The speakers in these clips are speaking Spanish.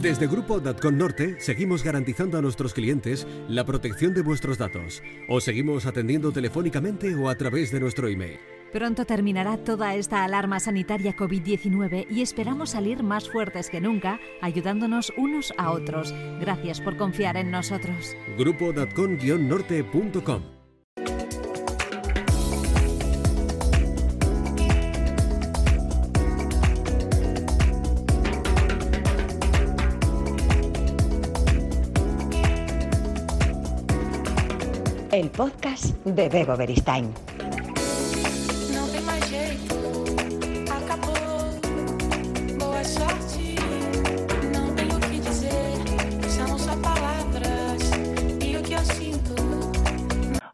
Desde Grupo Datcon Norte seguimos garantizando a nuestros clientes la protección de vuestros datos. Os seguimos atendiendo telefónicamente o a través de nuestro email. Pronto terminará toda esta alarma sanitaria COVID-19 y esperamos salir más fuertes que nunca, ayudándonos unos a otros. Gracias por confiar en nosotros. Grupo el podcast de Bego Beristain.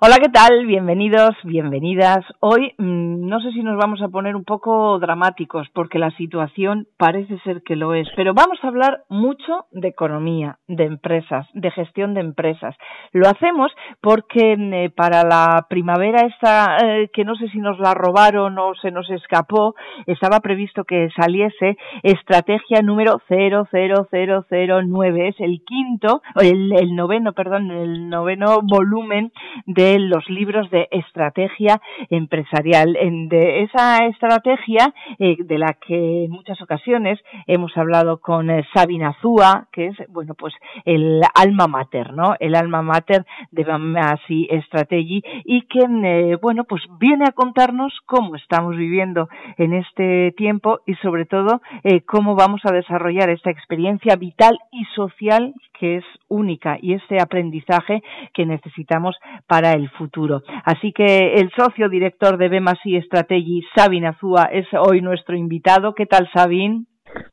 Hola, ¿qué tal? Bienvenidos, bienvenidas. Hoy mm, no sé si nos vamos a poner un poco dramáticos porque la situación parece ser que lo es, pero vamos a hablar mucho de economía, de empresas, de gestión de empresas. Lo hacemos porque mm, eh, para la primavera esta, eh, que no sé si nos la robaron o se nos escapó, estaba previsto que saliese estrategia número 00009, es el quinto, el, el noveno, perdón, el noveno volumen de los libros de estrategia empresarial. De esa estrategia eh, de la que en muchas ocasiones hemos hablado con eh, Sabina Zúa, que es, bueno, pues el alma mater, ¿no? El alma mater de Bamasi Strategy y que, eh, bueno, pues viene a contarnos cómo estamos viviendo en este tiempo y sobre todo cómo vamos a desarrollar esta experiencia vital y social que es única y este aprendizaje que necesitamos para el futuro. Así que el socio director de Bemasi Strategy, Sabin Azúa, es hoy nuestro invitado. ¿Qué tal, Sabin?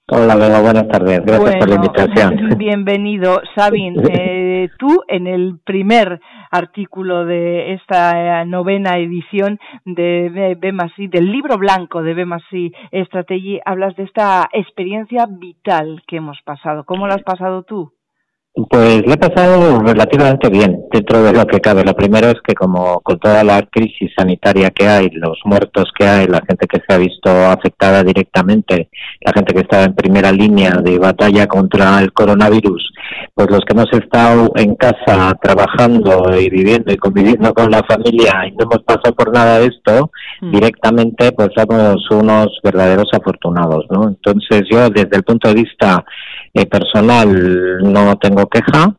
Hola, buenas tardes. Gracias por la invitación. Bienvenido, Sabin. Eh, tú, en el primer artículo de esta eh, novena edición de Bemasi, del libro blanco de Bemasi Strategy, hablas de esta experiencia vital que hemos pasado. ¿Cómo la has pasado tú? Pues le he pasado relativamente bien dentro de lo que cabe. Lo primero es que como con toda la crisis sanitaria que hay, los muertos que hay, la gente que se ha visto afectada directamente, la gente que está en primera línea de batalla contra el coronavirus, pues los que hemos estado en casa trabajando y viviendo y conviviendo con la familia y no hemos pasado por nada de esto, mm. directamente pues somos unos verdaderos afortunados, ¿no? Entonces yo desde el punto de vista eh, personal no tengo queja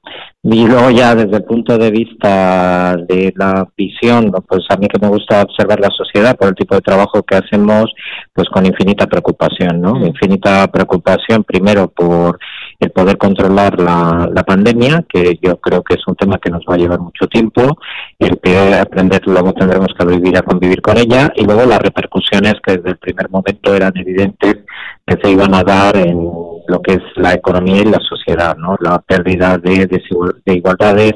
y luego ya desde el punto de vista de la visión, pues a mí que me gusta observar la sociedad por el tipo de trabajo que hacemos, pues con infinita preocupación, ¿no? Mm. Infinita preocupación primero por el poder controlar la, la pandemia, que yo creo que es un tema que nos va a llevar mucho tiempo, el que aprender luego tendremos que vivir a convivir con ella y luego las repercusiones que desde el primer momento eran evidentes que se iban a dar en lo que es la economía y la sociedad, ¿no? La pérdida de, de igualdades,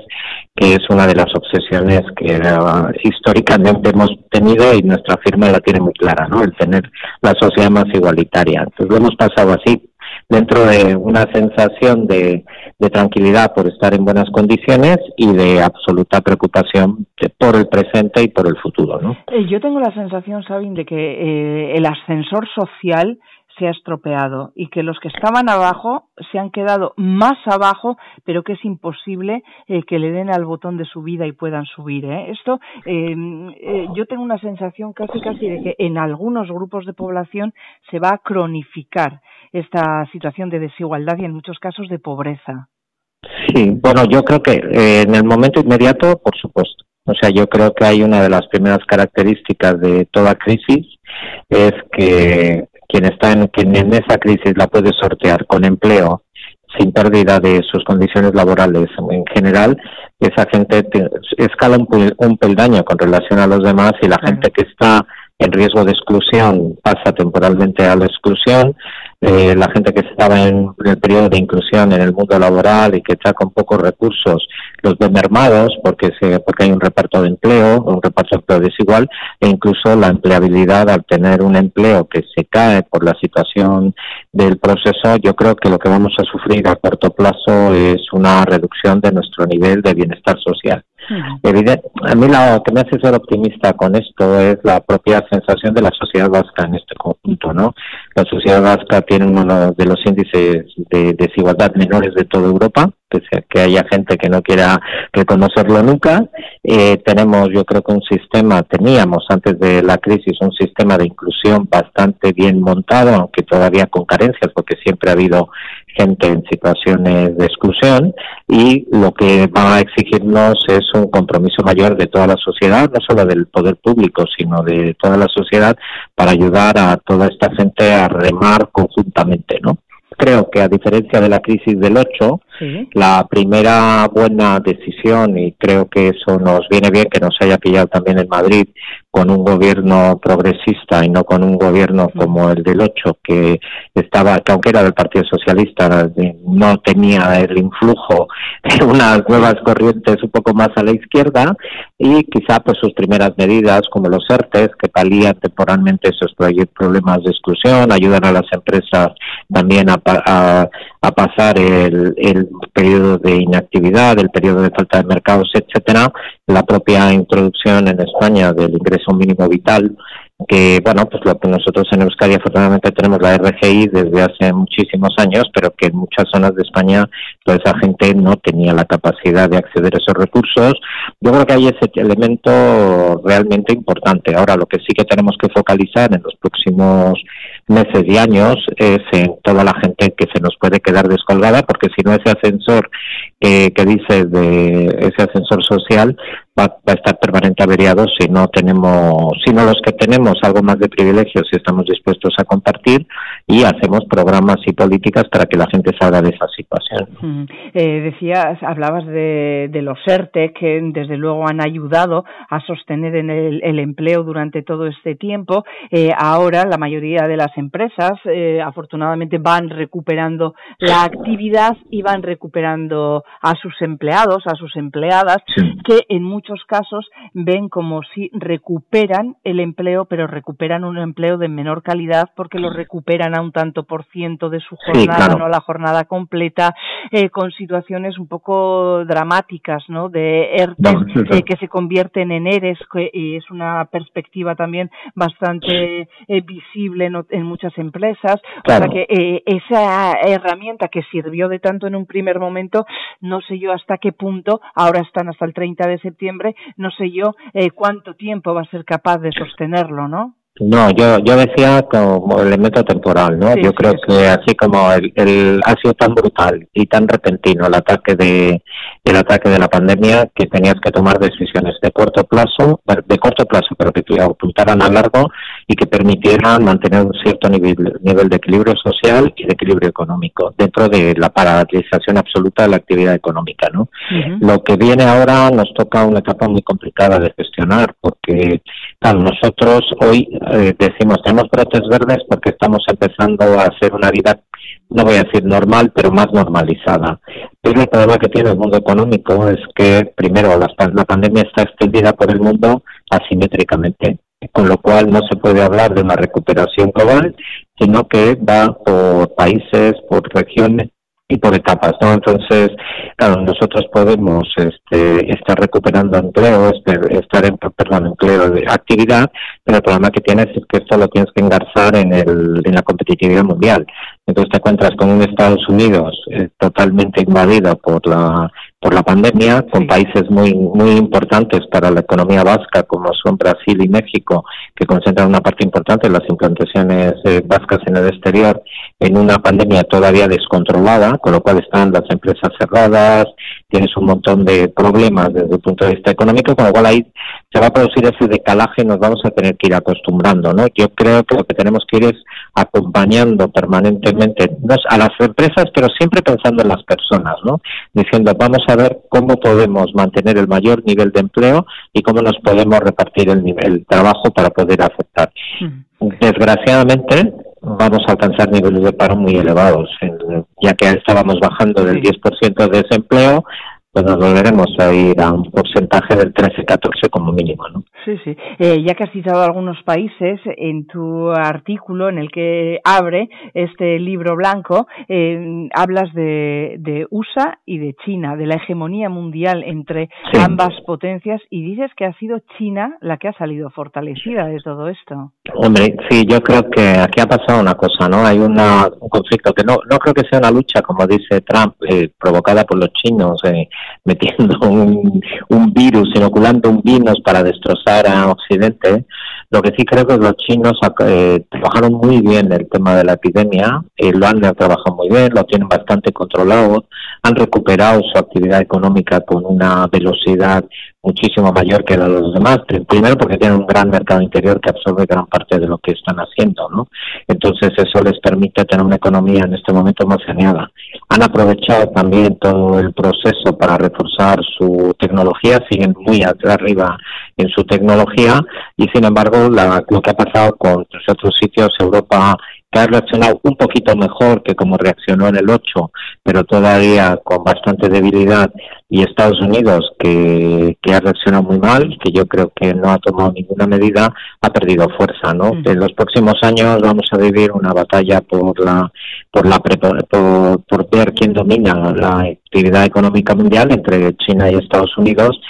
que es una de las obsesiones que uh, históricamente hemos tenido y nuestra firma la tiene muy clara, ¿no? El tener la sociedad más igualitaria. Entonces lo hemos pasado así dentro de una sensación de, tranquilidad por estar en buenas condiciones y de absoluta preocupación por el presente y por el futuro. ¿no? Eh, yo tengo la sensación, Sabin, de que eh, el ascensor social se ha estropeado y que los que estaban abajo se han quedado más abajo, pero que es imposible eh, que le den al botón de subida y puedan subir. ¿eh? Esto, em, eh, yo tengo una sensación casi casi de que en algunos grupos de población se va a cronificar esta situación de desigualdad y en muchos casos de pobreza. Sí, bueno, yo creo que en el momento inmediato, por supuesto. O sea, yo creo que hay una de las primeras características de toda crisis es que quien está en, quien en esa crisis la puede sortear con empleo sin pérdida de sus condiciones laborales en general, esa gente escala un, peldaño con relación a los demás y la gente que está en riesgo de exclusión pasa temporalmente a la exclusión, eh, la gente que estaba en, el periodo de inclusión en el mundo laboral y que está con pocos recursos los ve mermados porque, se, porque hay un reparto de empleo, un reparto de empleo desigual e incluso la empleabilidad al tener un empleo que se cae por la situación del proceso, yo creo que lo que vamos a sufrir a corto plazo es una reducción de nuestro nivel de bienestar social. A mí lo que me hace ser optimista con esto es la propia sensación de la sociedad vasca en este conjunto, ¿no? La sociedad vasca tiene uno de los índices de desigualdad menores de toda Europa, pese que haya gente que no quiera reconocerlo nunca. Eh, tenemos, yo creo que un sistema, teníamos antes de la crisis un sistema de inclusión bastante bien montado, aunque todavía con carencias, porque siempre ha habido gente en situaciones de exclusión y lo que va a exigirnos es un compromiso mayor de toda la sociedad, no solo del poder público, sino de toda la sociedad para ayudar a toda esta gente a remar conjuntamente, ¿no? Creo que a diferencia de la crisis del 8, la primera buena decisión, y creo que eso nos viene bien que nos haya pillado también en Madrid con un gobierno progresista y no con un gobierno como el del 8, que estaba, que aunque era del Partido Socialista, no tenía el influjo de unas nuevas corrientes un poco más a la izquierda, y quizá pues sus primeras medidas, como los ERTES, que palían temporalmente esos problemas de exclusión, ayudan a las empresas también a, a, pasar el, el periodo de inactividad, el periodo de falta de mercados, etcétera, la propia introducción en España del ingreso mínimo vital, que bueno, pues lo que nosotros en Euskadi afortunadamente tenemos la RGI desde hace muchísimos años, pero que en muchas zonas de España toda esa gente no tenía la capacidad de acceder a esos recursos. Yo creo que hay ese elemento realmente importante. Ahora lo que sí que tenemos que focalizar en los próximos meses y años es en toda la gente que se nos puede quedar descolgada, porque si no ese ascensor que, que dice de ese ascensor social va, a estar permanente averiado si no tenemos, si no los que tenemos algo más de privilegios y estamos dispuestos a compartir y hacemos programas y políticas para que la gente salga de esa situación. eh, decías, hablabas de, de, los ERTE que desde luego han ayudado a sostener en el, el empleo durante todo este tiempo. Eh, ahora la mayoría de las empresas eh, afortunadamente van recuperando la actividad y van recuperando a sus empleados, a sus empleadas, que en muchos casos ven como si recuperan el empleo, pero recuperan un empleo de menor calidad porque lo recuperan a un tanto por ciento de su jornada, no la jornada completa, eh, con situaciones un poco dramáticas, ¿no? De ERTE eh, que se convierten en ERES, que y es una perspectiva también bastante eh, visible en, en, muchas empresas. O sea que esa herramienta que sirvió de tanto en un primer momento, no sé yo hasta qué punto, ahora están hasta el 30 de septiembre, no sé yo cuánto tiempo va a ser capaz de sostenerlo, ¿no? No, yo, yo decía como elemento temporal, ¿no? yo creo que así como el, el, ha sido tan brutal y tan repentino el ataque de el ataque de la pandemia que tenías que tomar decisiones de corto plazo, de corto plazo, pero que apuntaran a largo y que permitieran mantener un cierto nivel, nivel de equilibrio social y de equilibrio económico dentro de la paralización absoluta de la actividad económica, ¿no? Lo que viene ahora nos toca una etapa muy complicada de gestionar porque claro, nosotros hoy eh, decimos tenemos brotes verdes porque estamos empezando a hacer una vida, no voy a decir normal, pero más normalizada. Pero el problema que tiene el mundo económico es que, primero, la, la pandemia está extendida por el mundo asimétricamente, con lo cual no se puede hablar de una recuperación global, sino que va por países, por regiones y por etapas. Entonces, claro, nosotros podemos este, estar recuperando empleo, estar en, perdón, empleo de actividad, pero el problema que tienes es que esto lo tienes que engarzar en, el, en la competitividad mundial. Entonces te encuentras con un Estados Unidos eh, totalmente invadido por la por la pandemia, con países muy muy importantes para la economía vasca como son Brasil y México, que concentran una parte importante de las implantaciones eh, vascas en el exterior, en una pandemia todavía descontrolada, con lo cual están las empresas cerradas, tienes un montón de problemas desde el punto de vista económico, con lo cual ahí se va a producir ese decalaje, nos vamos a tener que ir acostumbrando, ¿no? Yo creo que lo que tenemos que ir es acompañando permanentemente a las empresas, pero siempre pensando en las personas, ¿no? Diciendo, vamos a ver cómo podemos mantener el mayor nivel de empleo y cómo nos podemos repartir el nivel el trabajo para poder aceptar. Desgraciadamente, vamos a alcanzar niveles de paro muy elevados, ya que estábamos bajando del 10% de desempleo, pues nos volveremos a ir a un porcentaje del 13-14 como mínimo, ¿no? Sí, Sí. Eh, ya que has citado algunos países, en tu artículo en el que abre este libro blanco, eh, hablas de, de, USA y de China, de la hegemonía mundial entre ambas potencias, y dices que ha sido China la que ha salido fortalecida de todo esto. Hombre, sí, yo creo que aquí ha pasado una cosa, ¿no? Hay una, un conflicto que no, no creo que sea una lucha, como dice Trump, eh, provocada por los chinos, metiendo un, un virus, inoculando un virus para destrozar a Occidente. Lo que sí creo que los chinos eh, trabajaron muy bien el tema de la epidemia, eh, lo han trabajado muy bien, lo tienen bastante controlado, han recuperado su actividad económica con una velocidad muchísimo mayor que la de los demás. Primero porque tienen un gran mercado interior que absorbe gran parte de lo que están haciendo, ¿no? Entonces eso les permite tener una economía en este momento más saneada. Han aprovechado también todo el proceso para reforzar su tecnología, siguen muy arriba en su tecnología y sin embargo lo que ha pasado con otros sitios, Europa que ha reaccionado un poquito mejor que como reaccionó en el 8, pero todavía con bastante debilidad, y Estados Unidos, que, que ha reaccionado muy mal, que yo creo que no ha tomado ninguna medida, ha perdido fuerza, ¿no? En los próximos años vamos a vivir una batalla por la por la por, por ver quién domina la actividad económica mundial entre China y Estados Unidos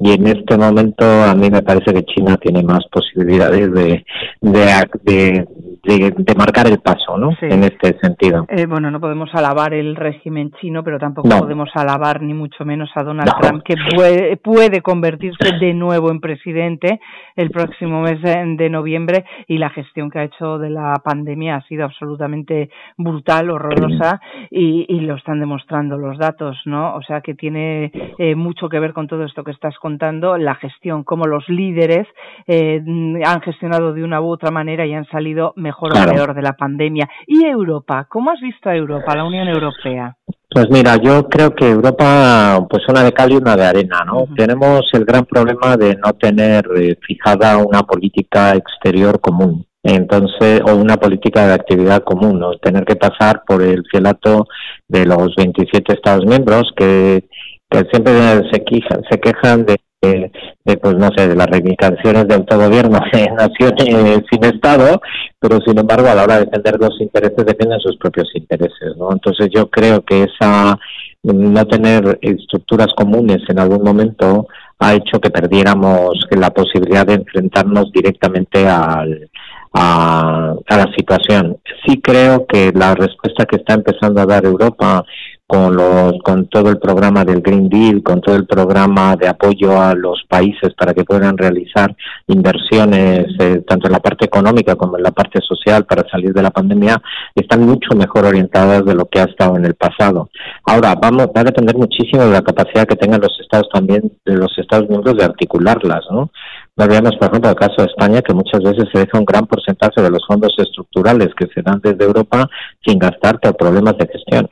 y en este momento a mí me parece que China tiene más posibilidades de, de, de, marcar el paso, ¿no? En este sentido. Eh, bueno, no podemos alabar el régimen chino, pero tampoco podemos alabar ni mucho menos a Donald Trump, que puede, puede, convertirse de nuevo en presidente el próximo mes de, noviembre y la gestión que ha hecho de la pandemia ha sido absolutamente brutal, horrorosa y, y lo están demostrando los datos, ¿no? O sea que tiene eh, mucho que ver con todo esto que estás contando, la gestión, cómo los líderes eh, han gestionado de una u otra manera y han salido mejor mejor o peor de la pandemia. ¿Y Europa? ¿Cómo has visto a Europa, la Unión Europea? Pues mira, yo creo que Europa, pues una de cal y una de arena, ¿no? Tenemos el gran problema de no tener eh, fijada una política exterior común. Entonces, o una política de actividad común, ¿no? Tener que pasar por el fielato de los 27 Estados miembros que, que siempre se quejan, se quejan de pues no sé, de las reivindicaciones de autogobierno de naciones sin Estado, pero sin embargo a la hora de defender los intereses defienden sus propios intereses, ¿no? Entonces yo creo que esa no tener estructuras comunes en algún momento ha hecho que perdiéramos la posibilidad de enfrentarnos directamente al, a la situación. Sí creo que la respuesta que está empezando a dar Europa con, los, con todo el programa del Green Deal, con todo el programa de apoyo a los países para que puedan realizar inversiones eh, tanto en la parte económica como en la parte social para salir de la pandemia, están mucho mejor orientadas de lo que ha estado en el pasado. Ahora, vamos, va a depender muchísimo de la capacidad que tengan los estados también, de los estados miembros de articularlas, ¿no? No veamos, por ejemplo, el caso de España, que muchas veces se deja un gran porcentaje de los fondos estructurales que se dan desde Europa sin gastar por problemas de gestión.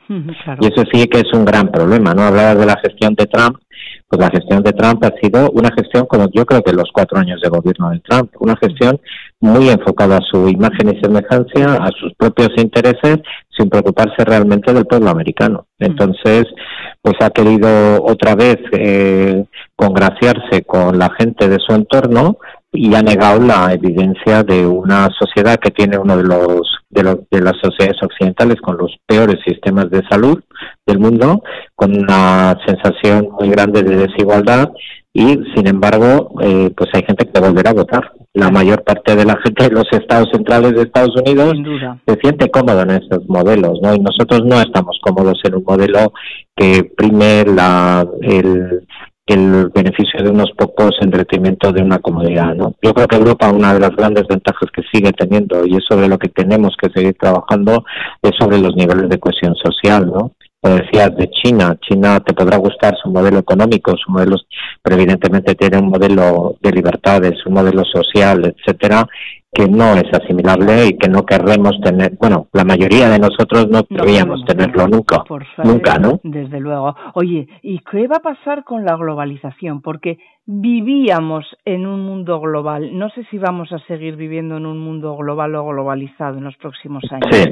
Y eso sí que es un gran problema, ¿no? Hablar de la gestión de Trump, pues la gestión de Trump ha sido una gestión como yo creo que los cuatro años de gobierno de Trump, una gestión muy enfocada a su imagen y semejanza, a sus propios intereses, sin preocuparse realmente del pueblo americano. Entonces, pues ha querido otra vez eh, congraciarse con la gente de su entorno y ha negado la evidencia de una sociedad que tiene uno de los de, los, de las sociedades occidentales con los peores sistemas de salud del mundo, con una sensación muy grande de desigualdad y sin embargo eh, pues hay gente que volverá a votar la mayor parte de la gente de los estados centrales de Estados Unidos se siente cómodo en estos modelos no y nosotros no estamos cómodos en un modelo que prime la el el beneficio de unos pocos en detrimento de una comodidad. ¿no? Yo creo que Europa una de las grandes ventajas que sigue teniendo y es sobre lo que tenemos que seguir trabajando es sobre los niveles de cohesión social, ¿no? Decías de China, China te podrá gustar su modelo económico, su modelo, pero evidentemente tiene un modelo de libertades, un modelo social, etcétera, que no es asimilable y que no querremos tener, bueno, la mayoría de nosotros no queríamos tenerlo nunca, nunca, ¿no? Desde luego. Oye, ¿y qué va a pasar con la globalización? Porque vivíamos en un mundo global. No sé si vamos a seguir viviendo en un mundo global o globalizado en los próximos años. Sí.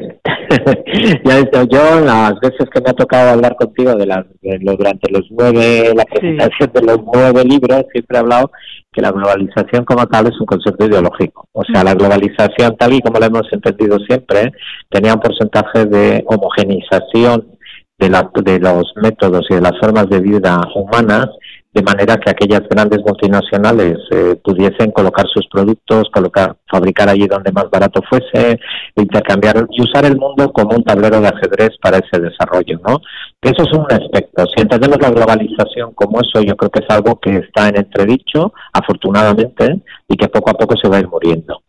yo las veces que me ha tocado hablar contigo de, las, durante los nueve, la presentación de los nueve libros, siempre he hablado que la globalización como tal es un concepto ideológico. O sea, la globalización tal y como la hemos entendido siempre, tenía un porcentaje de homogenización de, la, de los métodos y de las formas de vida humanas de manera que aquellas grandes multinacionales eh, pudiesen colocar sus productos, colocar, fabricar allí donde más barato fuese, intercambiar y usar el mundo como un tablero de ajedrez para ese desarrollo, ¿no? Eso es un aspecto. Si entendemos la globalización como eso, yo creo que es algo que está en entredicho, afortunadamente, y que poco a poco se va a ir muriendo.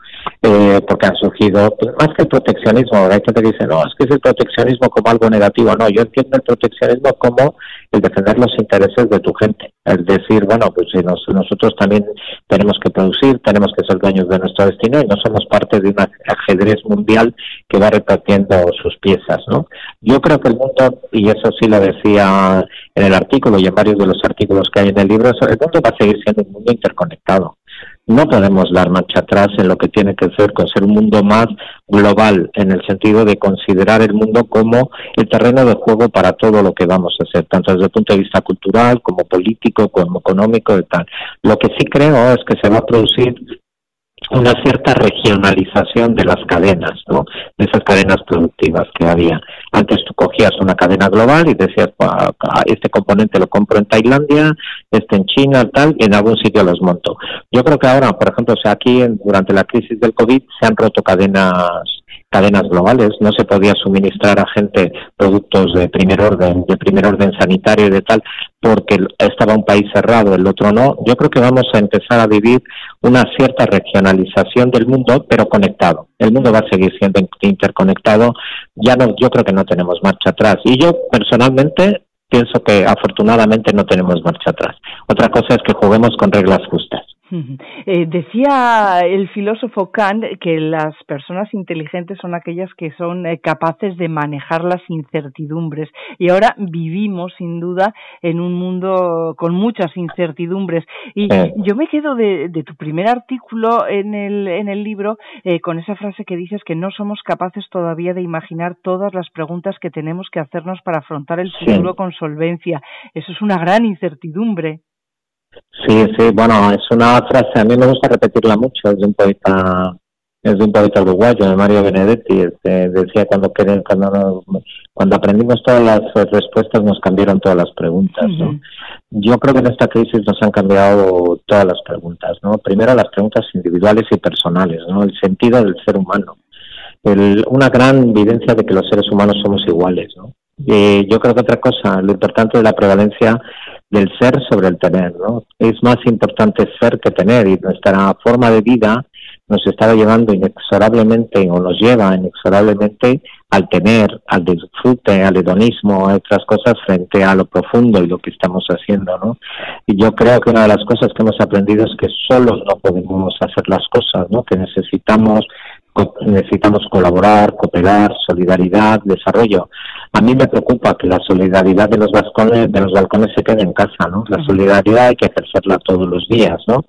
Eh, porque han surgido, pues, más que el proteccionismo, hay gente que dice, no, es que es el proteccionismo como algo negativo. No, yo entiendo el proteccionismo como el defender los intereses de tu gente. Es decir, bueno, pues nosotros también tenemos que producir, tenemos que ser dueños de nuestro destino y no somos parte de un ajedrez mundial que va repartiendo sus piezas, ¿no? Yo creo que el mundo, y eso sí lo decía en el artículo y en varios de los artículos que hay en el libro, el mundo va a seguir siendo un mundo interconectado no podemos dar marcha atrás en lo que tiene que ver con ser un mundo más global, en el sentido de considerar el mundo como el terreno de juego para todo lo que vamos a hacer, tanto desde el punto de vista cultural, como político, como económico y tal. Lo que sí creo es que se va a producir una cierta regionalización de las cadenas, ¿no? De esas cadenas productivas que había. Antes tú cogías una cadena global y decías, este componente lo compro en Tailandia, este en China, tal, y en algún sitio los monto. Yo creo que ahora, por ejemplo, o sea, aquí durante la crisis del COVID se han roto cadenas cadenas globales, no se podía suministrar a gente productos de primer orden, de primer orden sanitario y de tal, porque estaba un país cerrado, el otro no. Yo creo que vamos a empezar a vivir una cierta regionalización del mundo, pero conectado. El mundo va a seguir siendo interconectado. Ya no, yo creo que no tenemos marcha atrás. Y yo personalmente pienso que afortunadamente no tenemos marcha atrás. Otra cosa es que juguemos con reglas justas. Eh, decía el filósofo Kant que las personas inteligentes son aquellas que son eh, capaces de manejar las incertidumbres. Y ahora vivimos sin duda en un mundo con muchas incertidumbres. Y yo me quedo de, tu primer artículo en el, en el libro eh, con esa frase que dices que no somos capaces todavía de imaginar todas las preguntas que tenemos que hacernos para afrontar el futuro con solvencia. Eso es una gran incertidumbre. Sí, sí, bueno, es una frase, a mí me gusta repetirla mucho, es de un poeta, es de un poeta uruguayo, de Mario Benedetti, este, decía cuando cuando, cuando aprendimos todas las respuestas nos cambiaron todas las preguntas, ¿no? Yo creo que en esta crisis nos han cambiado todas las preguntas, ¿no? Primero las preguntas individuales y personales, ¿no? El sentido del ser humano. El, una gran evidencia de que los seres humanos somos iguales, ¿no? Eh, yo creo que otra cosa, lo importante de la prevalencia del ser sobre el tener, ¿no? Es más importante ser que tener y nuestra forma de vida nos está llevando inexorablemente o nos lleva inexorablemente al tener, al disfrute, al hedonismo, a otras cosas frente a lo profundo y lo que estamos haciendo, ¿no? Y yo creo que una de las cosas que hemos aprendido es que solos no podemos hacer las cosas, ¿no? Que necesitamos necesitamos colaborar, cooperar, solidaridad, desarrollo. A mí me preocupa que la solidaridad de los balcones, de los balcones se quede en casa, ¿no? La solidaridad hay que ejercerla todos los días, ¿no?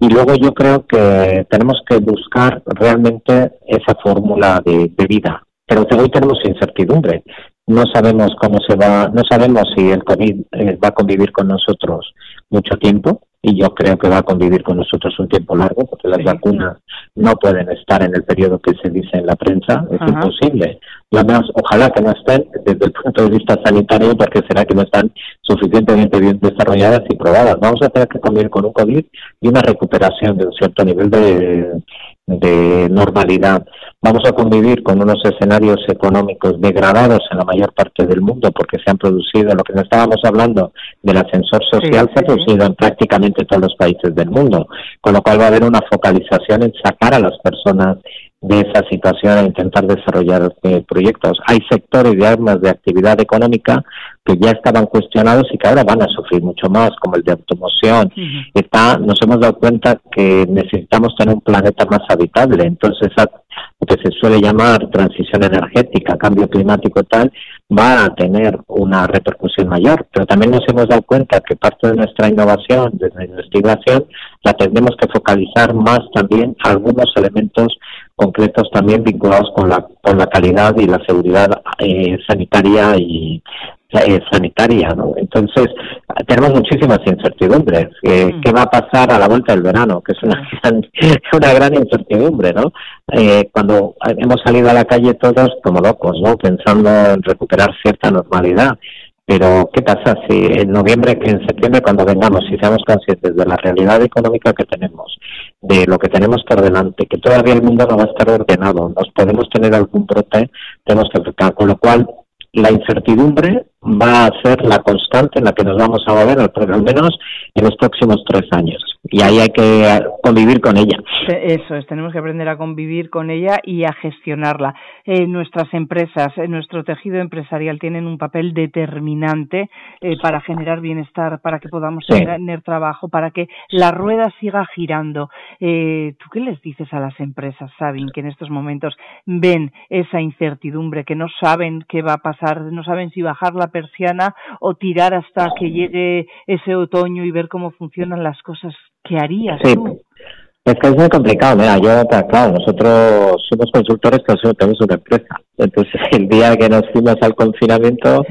Y luego yo creo que tenemos que buscar realmente esa fórmula de, vida. Pero hoy tenemos incertidumbre. No sabemos cómo se va, no sabemos si el COVID eh, va a convivir con nosotros mucho tiempo y yo creo que va a convivir con nosotros un tiempo largo porque las vacunas no pueden estar en el periodo que se dice en la prensa, es imposible. Y además, ojalá que no estén desde el punto de vista sanitario porque será que no están suficientemente bien desarrolladas y probadas. Vamos a tener que convivir con un COVID y una recuperación de un cierto nivel de, de normalidad. Vamos a convivir con unos escenarios económicos degradados en la mayor parte del mundo porque se han producido, lo que estábamos hablando del ascensor social, se ha producido en prácticamente todos los países del mundo, con lo cual va a haber una focalización en sacar a las personas de esa situación e intentar desarrollar eh, proyectos. Hay sectores de armas de actividad económica que ya estaban cuestionados y que ahora van a sufrir mucho más, como el de automoción. Está, nos hemos dado cuenta que necesitamos tener un planeta más habitable. Entonces, que se suele llamar transición energética, cambio climático y tal, va a tener una repercusión mayor. Pero también nos hemos dado cuenta que parte de nuestra innovación, de nuestra investigación, la tenemos que focalizar más también a algunos elementos concretos también vinculados con la, con la calidad y la seguridad eh, sanitaria y eh, sanitaria, ¿no? Entonces, tenemos muchísimas incertidumbres. ¿Qué va a pasar a la vuelta del verano? Que es una gran, una gran incertidumbre, ¿no? Eh, cuando hemos salido a la calle todos como locos, ¿no? Pensando en recuperar cierta normalidad. Pero, ¿qué pasa si en noviembre, que en septiembre, cuando vengamos, si seamos conscientes de la realidad económica que tenemos, de lo que tenemos por delante, que todavía el mundo no va a estar ordenado, nos podemos tener algún brote, tenemos que afectar, con lo cual la incertidumbre va a ser la constante en la que nos vamos a mover, al menos en los próximos tres años. Y ahí hay que convivir con ella. Eso es, tenemos que aprender a convivir con ella y a gestionarla. Eh, nuestras empresas, eh, nuestro tejido empresarial tienen un papel determinante eh, para generar bienestar, para que podamos tener trabajo, para que la rueda siga girando. Eh, ¿Tú qué les dices a las empresas, Sabin, que en estos momentos ven esa incertidumbre, que no saben qué va a pasar, no saben si bajar la persiana o tirar hasta que llegue ese otoño y ver cómo funcionan las cosas? ¿Qué harías tú? Es que es muy complicado, mira, yo, claro, nosotros somos consultores, pero tenemos una empresa. Entonces, el día que nos fuimos al confinamiento,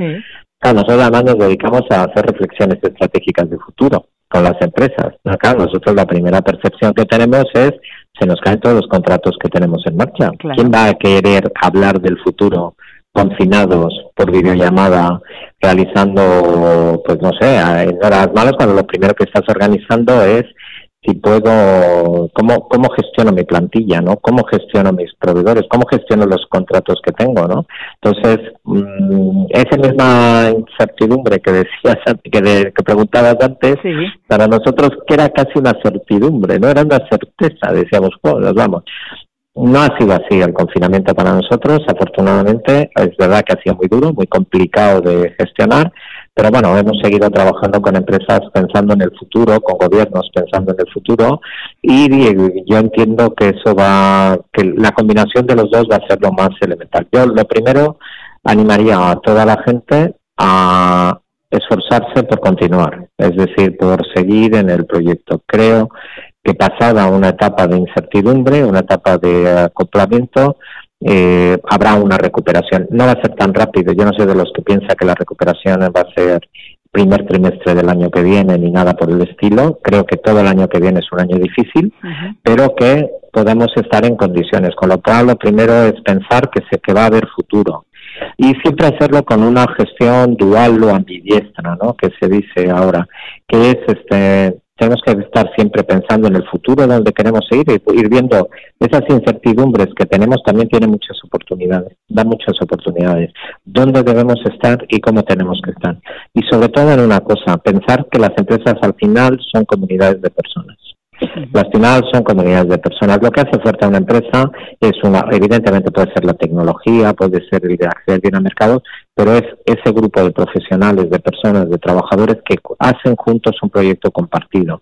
claro, nosotros además nos dedicamos a hacer reflexiones estratégicas de futuro con las empresas. Acá nosotros la primera percepción que tenemos es se nos caen todos los contratos que tenemos en marcha. ¿Quién va a querer hablar del futuro confinados por videollamada, realizando, pues no sé, en horas malas, cuando lo primero que estás organizando es si puedo, cómo, cómo gestiono mi plantilla, ¿no? Cómo gestiono mis proveedores, cómo gestiono los contratos que tengo, ¿no? Entonces, mmm, esa misma incertidumbre que decías, que, de, que preguntabas antes, para nosotros que era casi una certidumbre, no era una certeza, decíamos, nos vamos. No ha sido así el confinamiento para nosotros, afortunadamente, es verdad que ha sido muy duro, muy complicado de gestionar, pero bueno, hemos seguido trabajando con empresas pensando en el futuro, con gobiernos pensando en el futuro y yo entiendo que eso va, que la combinación de los dos va a ser lo más elemental. Yo lo primero animaría a toda la gente a esforzarse por continuar, es decir, por seguir en el proyecto. Creo que pasada una etapa de incertidumbre, una etapa de acoplamiento, eh, habrá una recuperación. No va a ser tan rápido. Yo no soy de los que piensa que la recuperación va a ser primer trimestre del año que viene ni nada por el estilo. Creo que todo el año que viene es un año difícil, pero que podemos estar en condiciones. Con lo cual, lo primero es pensar que, se, que va a haber futuro y siempre hacerlo con una gestión dual o ambidiestra, ¿no? Que se dice ahora, que es este tenemos que estar siempre pensando en el futuro, donde queremos ir y ir viendo esas incertidumbres que tenemos también tiene muchas oportunidades, da muchas oportunidades, dónde debemos estar y cómo tenemos que estar. Y sobre todo en una cosa, pensar que las empresas al final son comunidades de personas. Las son comunidades de personas. Lo que hace fuerte a una empresa es una, evidentemente puede ser la tecnología, puede ser el acceder bien al mercado, pero es ese grupo de profesionales, de personas, de trabajadores que hacen juntos un proyecto compartido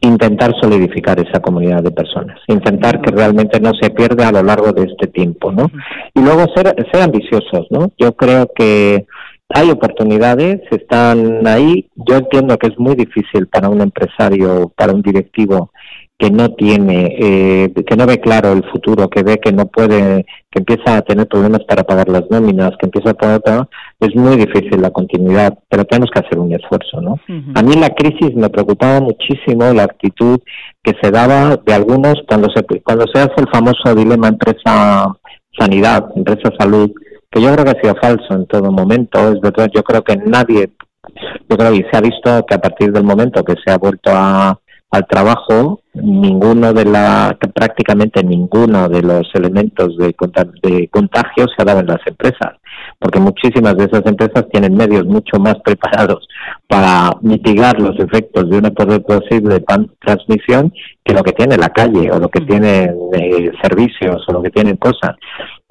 intentar solidificar esa comunidad de personas, intentar que realmente no se pierda a lo largo de este tiempo, ¿no? Y luego ser, ser ambiciosos, ¿no? Yo creo que hay oportunidades, están ahí. Yo entiendo que es muy difícil para un empresario, para un directivo que no tiene, eh, que no ve claro el futuro, que ve que no puede, que empieza a tener problemas para pagar las nóminas, que empieza a pagar, es muy difícil la continuidad, pero tenemos que hacer un esfuerzo, ¿no? A mí la crisis me preocupaba muchísimo la actitud que se daba de algunos cuando se cuando se hace el famoso dilema empresa sanidad, empresa salud, que yo creo que ha sido falso en todo momento. Es verdad, yo creo que nadie, yo creo que se ha visto que a partir del momento que se ha vuelto a, al trabajo, ninguno de la, prácticamente ninguno de los elementos de, de contagio se ha dado en las empresas, porque muchísimas de esas empresas tienen medios mucho más preparados para mitigar los efectos de una posible transmisión que lo que tiene la calle o lo que tiene eh, servicios o lo que tienen cosas.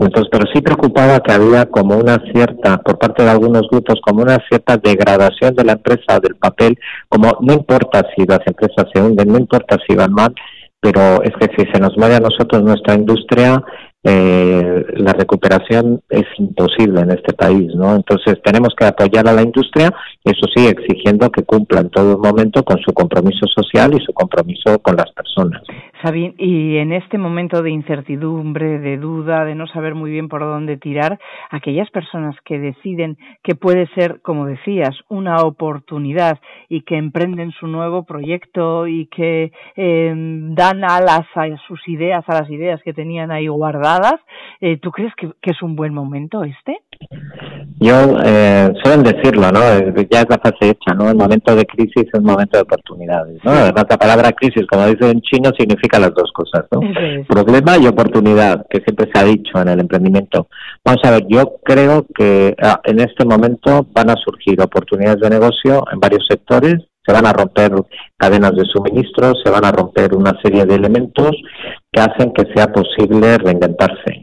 Entonces, pero sí preocupaba que había como una cierta, por parte de algunos grupos, como una cierta degradación de la empresa, del papel, como no importa si las empresas se hunden, no importa si van mal, pero es que si se nos muere a nosotros nuestra industria, eh, la recuperación es imposible en este país, ¿no? Entonces tenemos que apoyar a la industria, eso sí, exigiendo que cumpla en todo momento con su compromiso social y su compromiso con las personas. Y en este momento de incertidumbre, de duda, de no saber muy bien por dónde tirar, aquellas personas que deciden que puede ser, como decías, una oportunidad y que emprenden su nuevo proyecto y que em, dan alas a sus ideas, a las ideas que tenían ahí guardadas, eh, ¿tú crees que, que, es un buen momento este? Yo, eh, suelen decirlo, ¿no? Ya es la fase hecha, ¿no? El momento de crisis es un momento de oportunidades, ¿no? Además, la palabra crisis, como dice en chino, significa las dos cosas, ¿no? Problema y oportunidad, que siempre se ha dicho en el emprendimiento. Vamos a ver, yo creo que ah, en este momento van a surgir oportunidades de negocio en varios sectores, se van a romper cadenas de suministro, se van a romper una serie de elementos que hacen que sea posible reinventarse.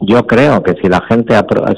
Yo creo que si la gente,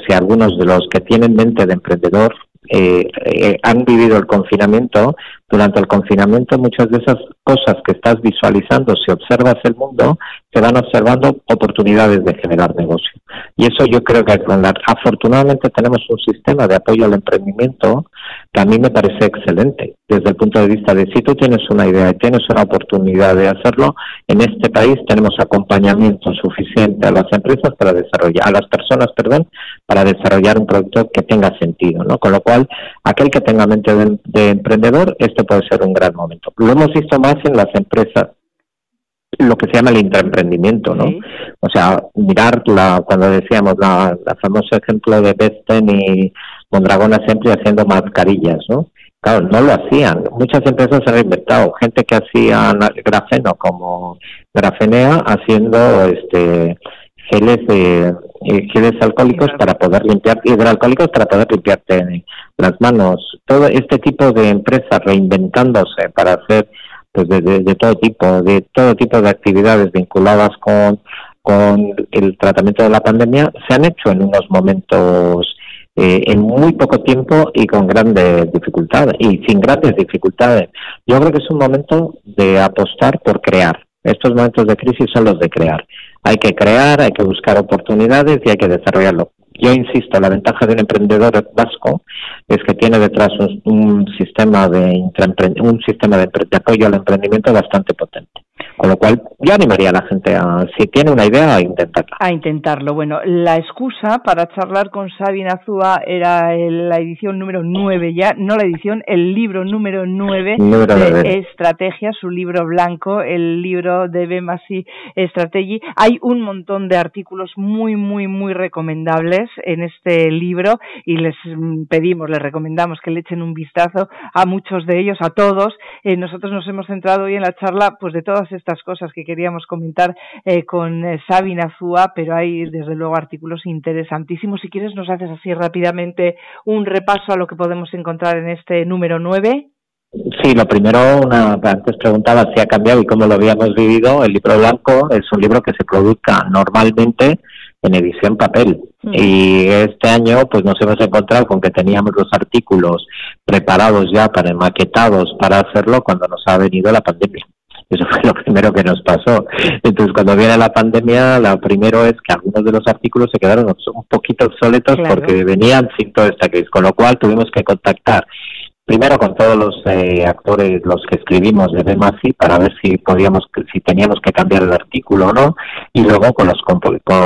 si algunos de los que tienen mente de emprendedor eh, eh, han vivido el confinamiento, durante el confinamiento muchas de esas cosas que estás visualizando, si observas el mundo, te van observando oportunidades de generar negocio. Y eso yo creo que afortunadamente tenemos un sistema de apoyo al emprendimiento a mí me parece excelente desde el punto de vista de si tú tienes una idea y tienes una oportunidad de hacerlo, en este país tenemos acompañamiento suficiente a las empresas para desarrollar, a las personas, perdón, para desarrollar un producto que tenga sentido, ¿no? Con lo cual, aquel que tenga mente de, emprendedor, este puede ser un gran momento. Lo hemos visto más en las empresas lo que se llama el intraemprendimiento, ¿no? O sea, mirar la, cuando decíamos la, la famoso ejemplo de Besten y Mondragona siempre haciendo mascarillas, ¿no? Claro, no lo hacían. Muchas empresas se han inventado. Gente que hacía grafeno como grafenea haciendo este geles de eh, geles alcohólicos para poder limpiar hidroalcohólicos para poder limpiarte las manos. Todo este tipo de empresas reinventándose para hacer pues de, de, todo tipo, de todo tipo de actividades vinculadas con con el tratamiento de la pandemia se han hecho en unos momentos eh, en muy poco tiempo y con grandes dificultades y sin grandes dificultades. Yo creo que es un momento de apostar por crear. Estos momentos de crisis son los de crear. Hay que crear, hay que buscar oportunidades y hay que desarrollarlo. Yo insisto, la ventaja de un emprendedor vasco es que tiene detrás un, sistema de un sistema de, apoyo al emprendimiento bastante potente. Con lo cual, yo animaría a la gente a, si tiene una idea, a intentarla. A intentarlo. Bueno, la excusa para charlar con Sabina Azúa era la edición número 9 ya, no la edición, el libro número 9 de, Estrategia, su libro blanco, el libro de Bemasi Strategy. Hay un montón de artículos muy, muy, muy recomendables en este libro y les pedimos, les recomendamos que le echen un vistazo a muchos de ellos, a todos. Eh, nosotros nos hemos centrado hoy en la charla pues de todas estas cosas que queríamos comentar eh, con eh, Sabina Zúa, pero hay desde luego artículos interesantísimos. Si quieres nos haces así rápidamente un repaso a lo que podemos encontrar en este número 9. Sí, lo primero, una, antes preguntaba si ha cambiado y cómo lo habíamos vivido. El libro blanco es un libro que se produzca normalmente en edición papel. Mm. Y este año pues nos hemos encontrado con que teníamos los artículos preparados ya para maquetados para hacerlo cuando nos ha venido la pandemia. Eso fue lo primero que nos pasó. Entonces, cuando viene la pandemia, lo primero es que algunos de los artículos se quedaron un poquito obsoletos porque venían sin toda esta crisis, con lo cual tuvimos que contactar primero con todos los eh, actores, los que escribimos de Demasi, para ver si podíamos, si teníamos que cambiar el artículo o no, y luego con los con,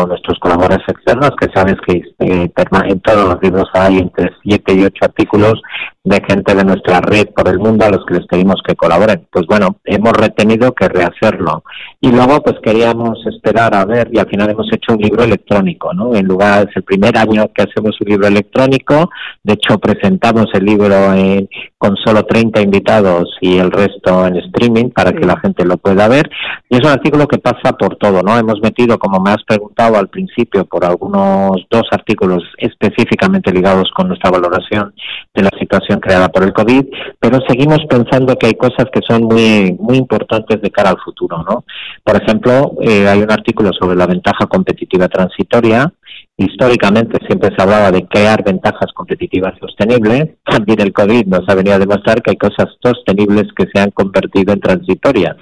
nuestros colaboradores externos, que sabes que eh, en todos los libros hay entre siete y ocho artículos de gente de nuestra red por el mundo a los que les pedimos que colaboren. Pues bueno, hemos retenido que rehacerlo. Y luego pues queríamos esperar a ver y al final hemos hecho un libro electrónico, ¿no? En lugar, es el primer año que hacemos un libro electrónico, de hecho presentamos el libro en, con solo 30 invitados y el resto en streaming para que la gente lo pueda ver. Y es un artículo que pasa por todo, ¿no? Hemos metido, como me has preguntado al principio, por algunos dos artículos específicamente ligados con nuestra valoración de la situación creada por el COVID, pero seguimos pensando que hay cosas que son muy, muy importantes de cara al futuro, ¿no? Por ejemplo, eh, hay un artículo sobre la ventaja competitiva transitoria, Históricamente siempre se hablaba de crear ventajas competitivas sostenibles. También el COVID nos ha venido a demostrar que hay cosas sostenibles que se han convertido en transitorias.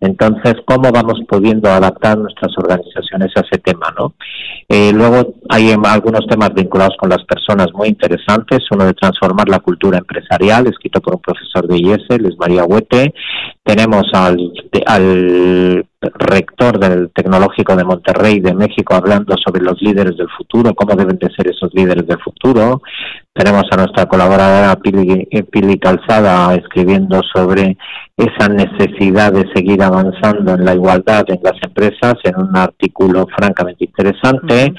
Entonces, ¿cómo vamos pudiendo adaptar nuestras organizaciones a ese tema? ¿no? Eh, luego hay algunos temas vinculados con las personas muy interesantes. Uno de transformar la cultura empresarial, escrito por un profesor de IES, Luis María Huete, tenemos al, al rector del Tecnológico de Monterrey de México hablando sobre los líderes del futuro, cómo deben de ser esos líderes del futuro. Tenemos a nuestra colaboradora Pili, Pili Calzada escribiendo sobre esa necesidad de seguir avanzando en la igualdad en las empresas en un artículo francamente interesante.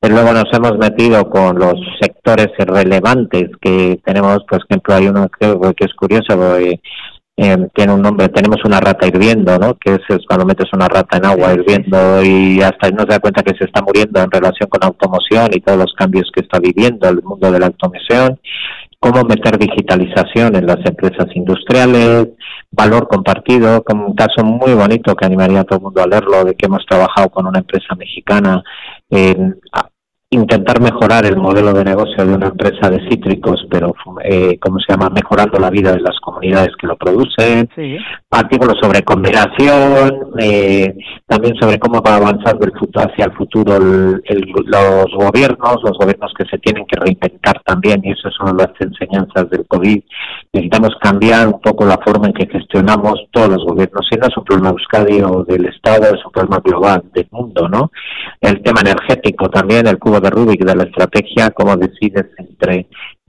Luego nos hemos metido con los sectores relevantes que tenemos, por ejemplo, hay uno que, que es curioso, porque eh, tiene un nombre, tenemos una rata hirviendo, ¿no? Que es, cuando metes una rata en agua hirviendo y hasta no se da cuenta que se está muriendo en relación con la automoción y todos los cambios que está viviendo el mundo de la automoción, cómo meter digitalización en las empresas industriales, valor compartido, como un caso muy bonito que animaría a todo el mundo a leerlo, de que hemos trabajado con una empresa mexicana en intentar mejorar el modelo de negocio de una empresa de cítricos, pero, eh, ¿cómo se llama?, mejorando la vida de las comunidades que lo producen. Sí. Artículos sobre combinación, eh, también sobre cómo va avanzando el futuro, hacia el futuro los gobiernos, los gobiernos que se tienen que reinventar también, y eso es una de las enseñanzas del COVID. Necesitamos cambiar un poco la forma en que gestionamos todos los gobiernos. Si no es un problema Euskadi o del Estado, es un problema global del mundo, ¿no? El tema energético también, el cubo de Rubik de la estrategia, cómo decides entre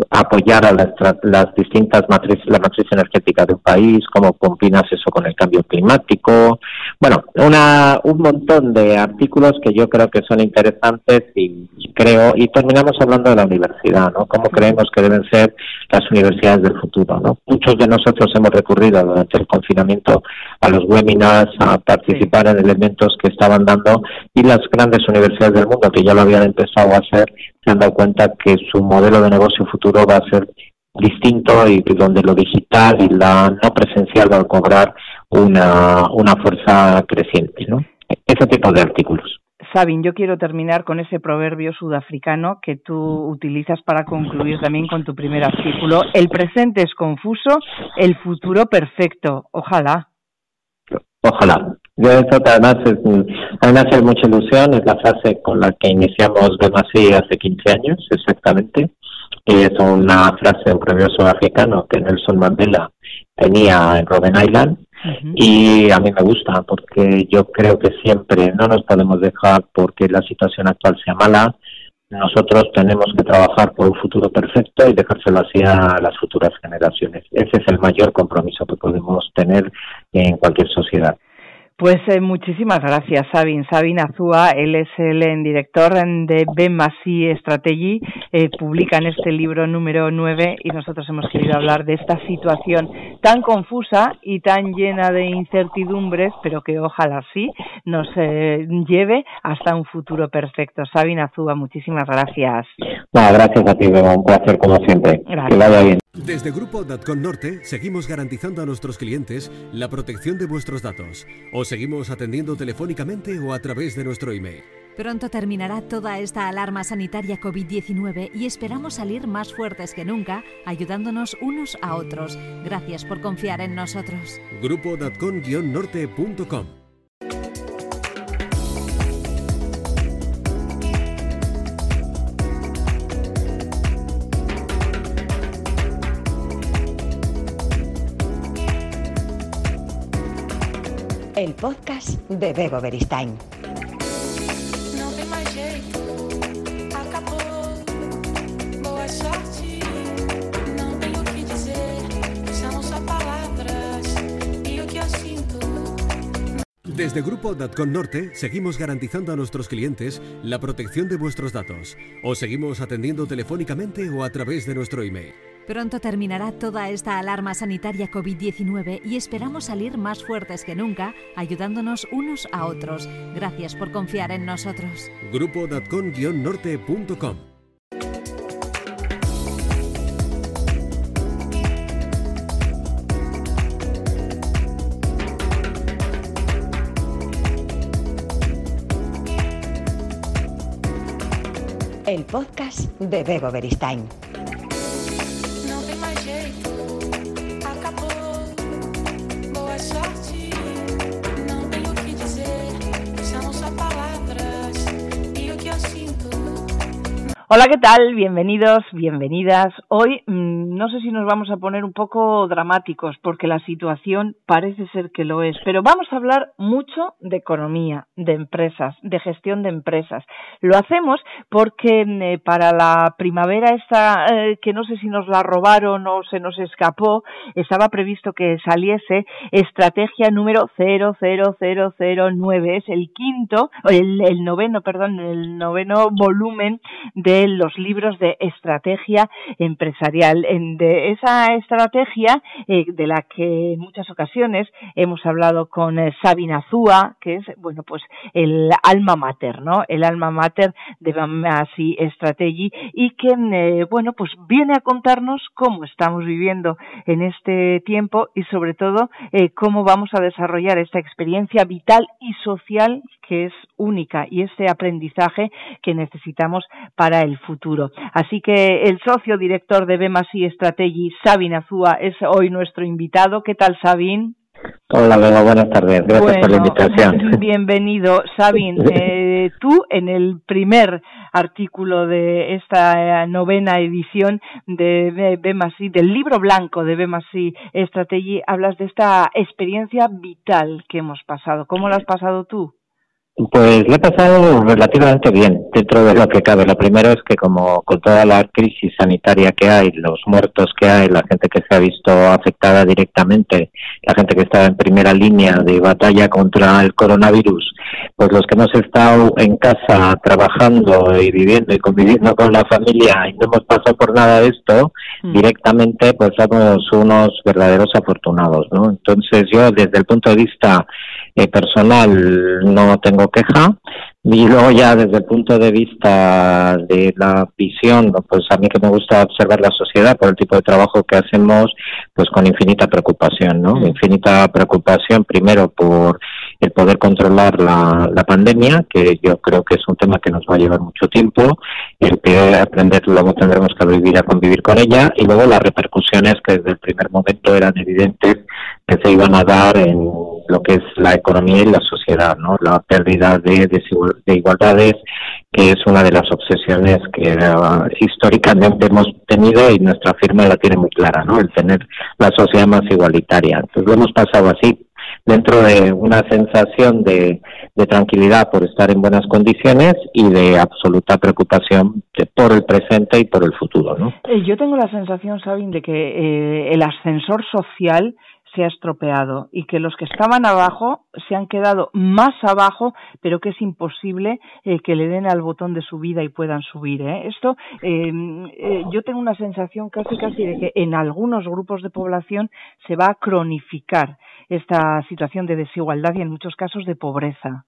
apoyar a las, distintas matrices, la matriz energética de un país, cómo combinas eso con el cambio climático. Bueno, una, un montón de artículos que yo creo que son interesantes y, creo, y terminamos hablando de la universidad, ¿no? Cómo creemos que deben ser las universidades del futuro, ¿no? Muchos de nosotros hemos recurrido durante el confinamiento a los webinars, a participar en elementos que estaban dando y las grandes universidades del mundo que ya lo habían empezado a hacer se han dado cuenta que su modelo de negocio futuro va a ser distinto y donde lo digital y la no presencial van a cobrar una, una fuerza creciente, ¿no? Ese tipo de artículos. Sabin, yo quiero terminar con ese proverbio sudafricano que tú utilizas para concluir también con tu primer artículo. El presente es confuso, el futuro perfecto. Ojalá. Ojalá. Yo eso además es, además es mucha ilusión, es la frase con la que iniciamos Bemasí hace 15 años, exactamente. Y es una frase, un premio sudafricano que Nelson Mandela tenía en Robben Island. Y a mí me gusta porque yo creo que siempre no nos podemos dejar porque la situación actual sea mala. Nosotros tenemos que trabajar por un futuro perfecto y dejárselo así a las futuras generaciones. Ese es el mayor compromiso que podemos tener en cualquier sociedad. Pues eh, muchísimas gracias, Sabin. Sabin Azúa, él es el eh, director de Bemasi Strategy, eh, publica en este libro número 9 y nosotros hemos querido hablar de esta situación tan confusa y tan llena de incertidumbres, pero que ojalá sí nos lleve hasta un futuro perfecto. Sabin Azúa, muchísimas gracias. gracias a ti, Beba, un placer como siempre. Gracias. Desde Grupo Datcon Norte seguimos garantizando a nuestros clientes la protección de vuestros datos. Os seguimos atendiendo telefónicamente o a través de nuestro email. Pronto terminará toda esta alarma sanitaria COVID-19 y esperamos salir más fuertes que nunca, ayudándonos unos a otros. Gracias por confiar en nosotros. Grupo el podcast de Bebo Beristain. Desde Grupo Datcon Norte seguimos garantizando a nuestros clientes la protección de vuestros datos. Os seguimos atendiendo telefónicamente o a través de nuestro email. Pronto terminará toda esta alarma sanitaria COVID-19 y esperamos salir más fuertes que nunca, ayudándonos unos a otros. Gracias por confiar en nosotros. Grupo.com-norte.com El podcast de Bebo Beristain. Hola, ¿qué tal? Bienvenidos, bienvenidas. Hoy mm, no sé si nos vamos a poner un poco dramáticos porque la situación parece ser que lo es, pero vamos a hablar mucho de economía, de empresas, de gestión de empresas. Lo hacemos porque mm, eh, para la primavera esta, eh, que no sé si nos la robaron o se nos escapó, estaba previsto que saliese estrategia número 00009, es el quinto, el, el noveno, perdón, el noveno volumen de los libros de estrategia empresarial. De esa estrategia eh, de la que en muchas ocasiones hemos hablado con eh, Sabina Zúa, que es, bueno, pues el alma mater, ¿no? El alma mater de Bamasi Strategy y que, eh, bueno, pues viene a contarnos cómo estamos viviendo en este tiempo y sobre todo cómo vamos a desarrollar esta experiencia vital y social que es única y ese aprendizaje que necesitamos para el futuro. Así que el socio director de Bemasi Strategy, Sabin Azúa, es hoy nuestro invitado. ¿Qué tal, Sabin? Hola, buenas tardes. Gracias por la invitación. Bienvenido, Sabin. Eh, tú, en el primer artículo de esta eh, novena edición de Bemasi, del libro blanco de Bemasi Strategy, hablas de esta experiencia vital que hemos pasado. ¿Cómo la has pasado tú? Pues le he pasado relativamente bien dentro de lo que cabe. Lo primero es que como con toda la crisis sanitaria que hay, los muertos que hay, la gente que se ha visto afectada directamente, la gente que está en primera línea de batalla contra el coronavirus, pues los que hemos estado en casa trabajando y viviendo y conviviendo con la familia y no hemos pasado por nada de esto, mm. directamente pues somos unos verdaderos afortunados, ¿no? Entonces yo desde el punto de vista eh, personal no tengo queja y luego ya desde el punto de vista de la visión, pues a mí que me gusta observar la sociedad por el tipo de trabajo que hacemos, pues con infinita preocupación, ¿no? Mm. Infinita preocupación primero por el poder controlar la, la pandemia, que yo creo que es un tema que nos va a llevar mucho tiempo, el que aprender luego tendremos que vivir a convivir con ella, y luego las repercusiones que desde el primer momento eran evidentes que se iban a dar en lo que es la economía y la sociedad, ¿no? La pérdida de, de igualdades, que es una de las obsesiones que uh, históricamente hemos tenido y nuestra firma la tiene muy clara, ¿no? El tener la sociedad más igualitaria. Entonces lo hemos pasado así, dentro de una sensación de, de tranquilidad por estar en buenas condiciones y de absoluta preocupación por el presente y por el futuro, ¿no? Eh, yo tengo la sensación, Sabin, de que eh, el ascensor social se ha estropeado y que los que estaban abajo se han quedado más abajo, pero que es imposible eh, que le den al botón de subida y puedan subir. ¿eh? Esto, em, eh, yo tengo una sensación casi casi de que en algunos grupos de población se va a cronificar esta situación de desigualdad y en muchos casos de pobreza.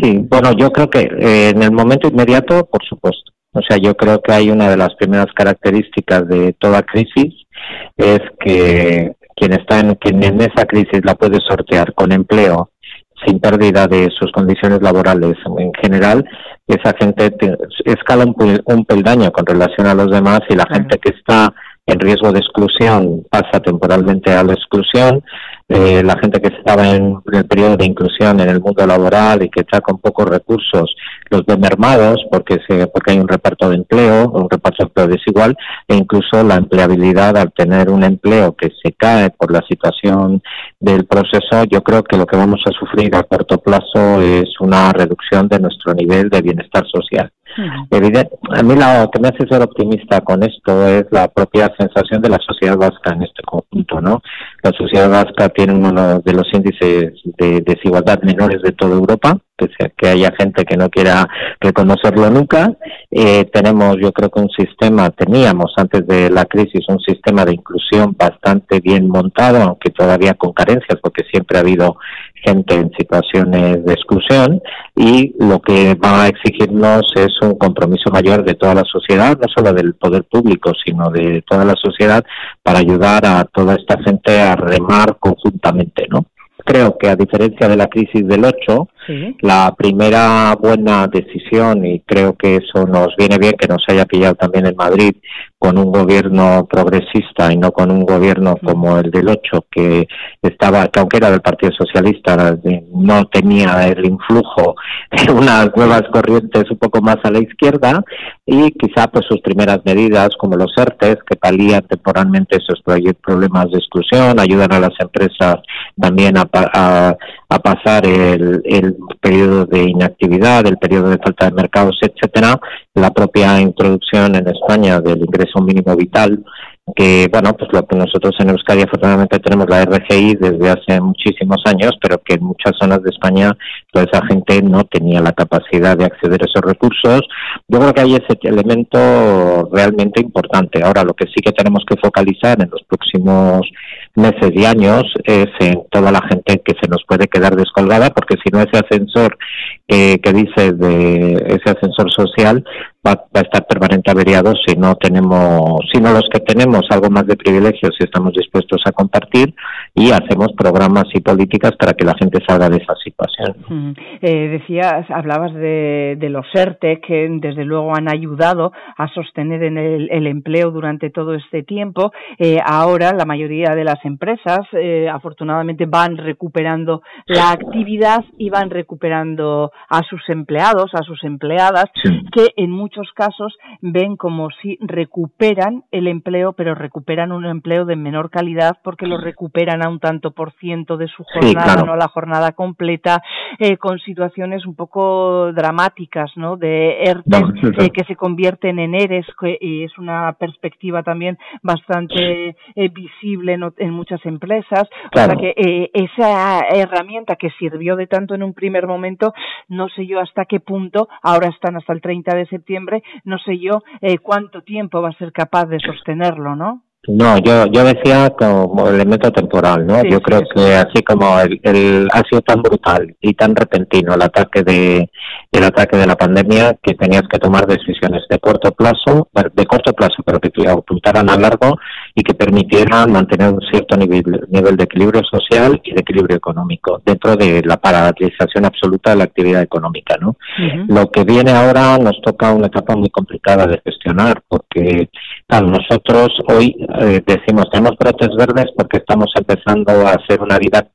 Sí, bueno, yo creo que en el momento inmediato, por supuesto. O sea, yo creo que hay una de las primeras características de toda crisis es que quien está en, quien en esa crisis la puede sortear con empleo sin pérdida de sus condiciones laborales en general, esa gente escala un, un, peldaño con relación a los demás y la gente que está en riesgo de exclusión pasa temporalmente a la exclusión, eh, la gente que estaba en, el periodo de inclusión en el mundo laboral y que está con pocos recursos los ve mermados porque, se, porque hay un reparto de empleo, un reparto de empleo desigual e incluso la empleabilidad al tener un empleo que se cae por la situación del proceso, yo creo que lo que vamos a sufrir a corto plazo es una reducción de nuestro nivel de bienestar social. A mí lo que me hace ser optimista con esto es la propia sensación de la sociedad vasca en este conjunto, ¿no? La sociedad vasca tiene uno de los índices de desigualdad menores de toda Europa, pese a que haya gente que no quiera reconocerlo nunca. Eh, tenemos, yo creo que un sistema, teníamos antes de la crisis un sistema de inclusión bastante bien montado, aunque todavía con carencias, porque siempre ha habido gente en situaciones de exclusión y lo que va a exigirnos es un compromiso mayor de toda la sociedad, no solo del poder público, sino de toda la sociedad para ayudar a toda esta gente a remar conjuntamente, ¿no? Creo que a diferencia de la crisis del 8, La primera buena decisión, y creo que eso nos viene bien que nos haya pillado también en Madrid con un gobierno progresista y no con un gobierno como el del 8, que estaba, que aunque era del Partido Socialista, no tenía el influjo de unas nuevas corrientes un poco más a la izquierda, y quizá pues sus primeras medidas, como los ERTES, que palían temporalmente esos problemas de exclusión, ayudan a las empresas también a, a, pasar el, el periodo de inactividad, el periodo de falta de mercados, etcétera, la propia introducción en España del ingreso mínimo vital, que bueno, pues lo que nosotros en Euskadi afortunadamente tenemos la RGI desde hace muchísimos años, pero que en muchas zonas de España toda esa gente no tenía la capacidad de acceder a esos recursos. Yo creo que hay ese elemento realmente importante. Ahora lo que sí que tenemos que focalizar en los próximos meses y años es en toda la gente que se nos puede quedar descolgada, porque si no ese ascensor eh, que dice de ese ascensor social va, a estar permanente averiado si no tenemos, si no los que tenemos algo más de privilegios y estamos dispuestos a compartir y hacemos programas y políticas para que la gente salga de esa situación. Eh, decías, hablabas de, de, los ERTE que desde luego han ayudado a sostener en el, empleo durante todo este tiempo. Eh, ahora la mayoría de las empresas eh, afortunadamente van recuperando la actividad y van recuperando a sus empleados, a sus empleadas, que en muchos casos ven como si recuperan el empleo, pero recuperan un empleo de menor calidad porque lo recuperan a un tanto por ciento de su jornada, no la jornada completa, eh, con situaciones un poco dramáticas, ¿no? De ERTE eh, que se convierten en ERES, que es una perspectiva también bastante eh, visible en, muchas empresas. O sea que esa herramienta que sirvió de tanto en un primer momento, no sé yo hasta qué punto, ahora están hasta el 30 de septiembre, no sé yo eh, cuánto tiempo va a ser capaz de sostenerlo, ¿no? No, yo, yo decía como elemento temporal, ¿no? yo creo que así como el, el, ha sido tan brutal y tan repentino el ataque de el ataque de la pandemia que tenías que tomar decisiones de corto plazo, de corto plazo, pero que apuntaran a largo y que permitieran mantener un cierto nivel, nivel de equilibrio social y de equilibrio económico dentro de la paralización absoluta de la actividad económica, ¿no? Lo que viene ahora nos toca una etapa muy complicada de gestionar porque claro, nosotros hoy eh, decimos tenemos brotes verdes porque estamos empezando a hacer una vida,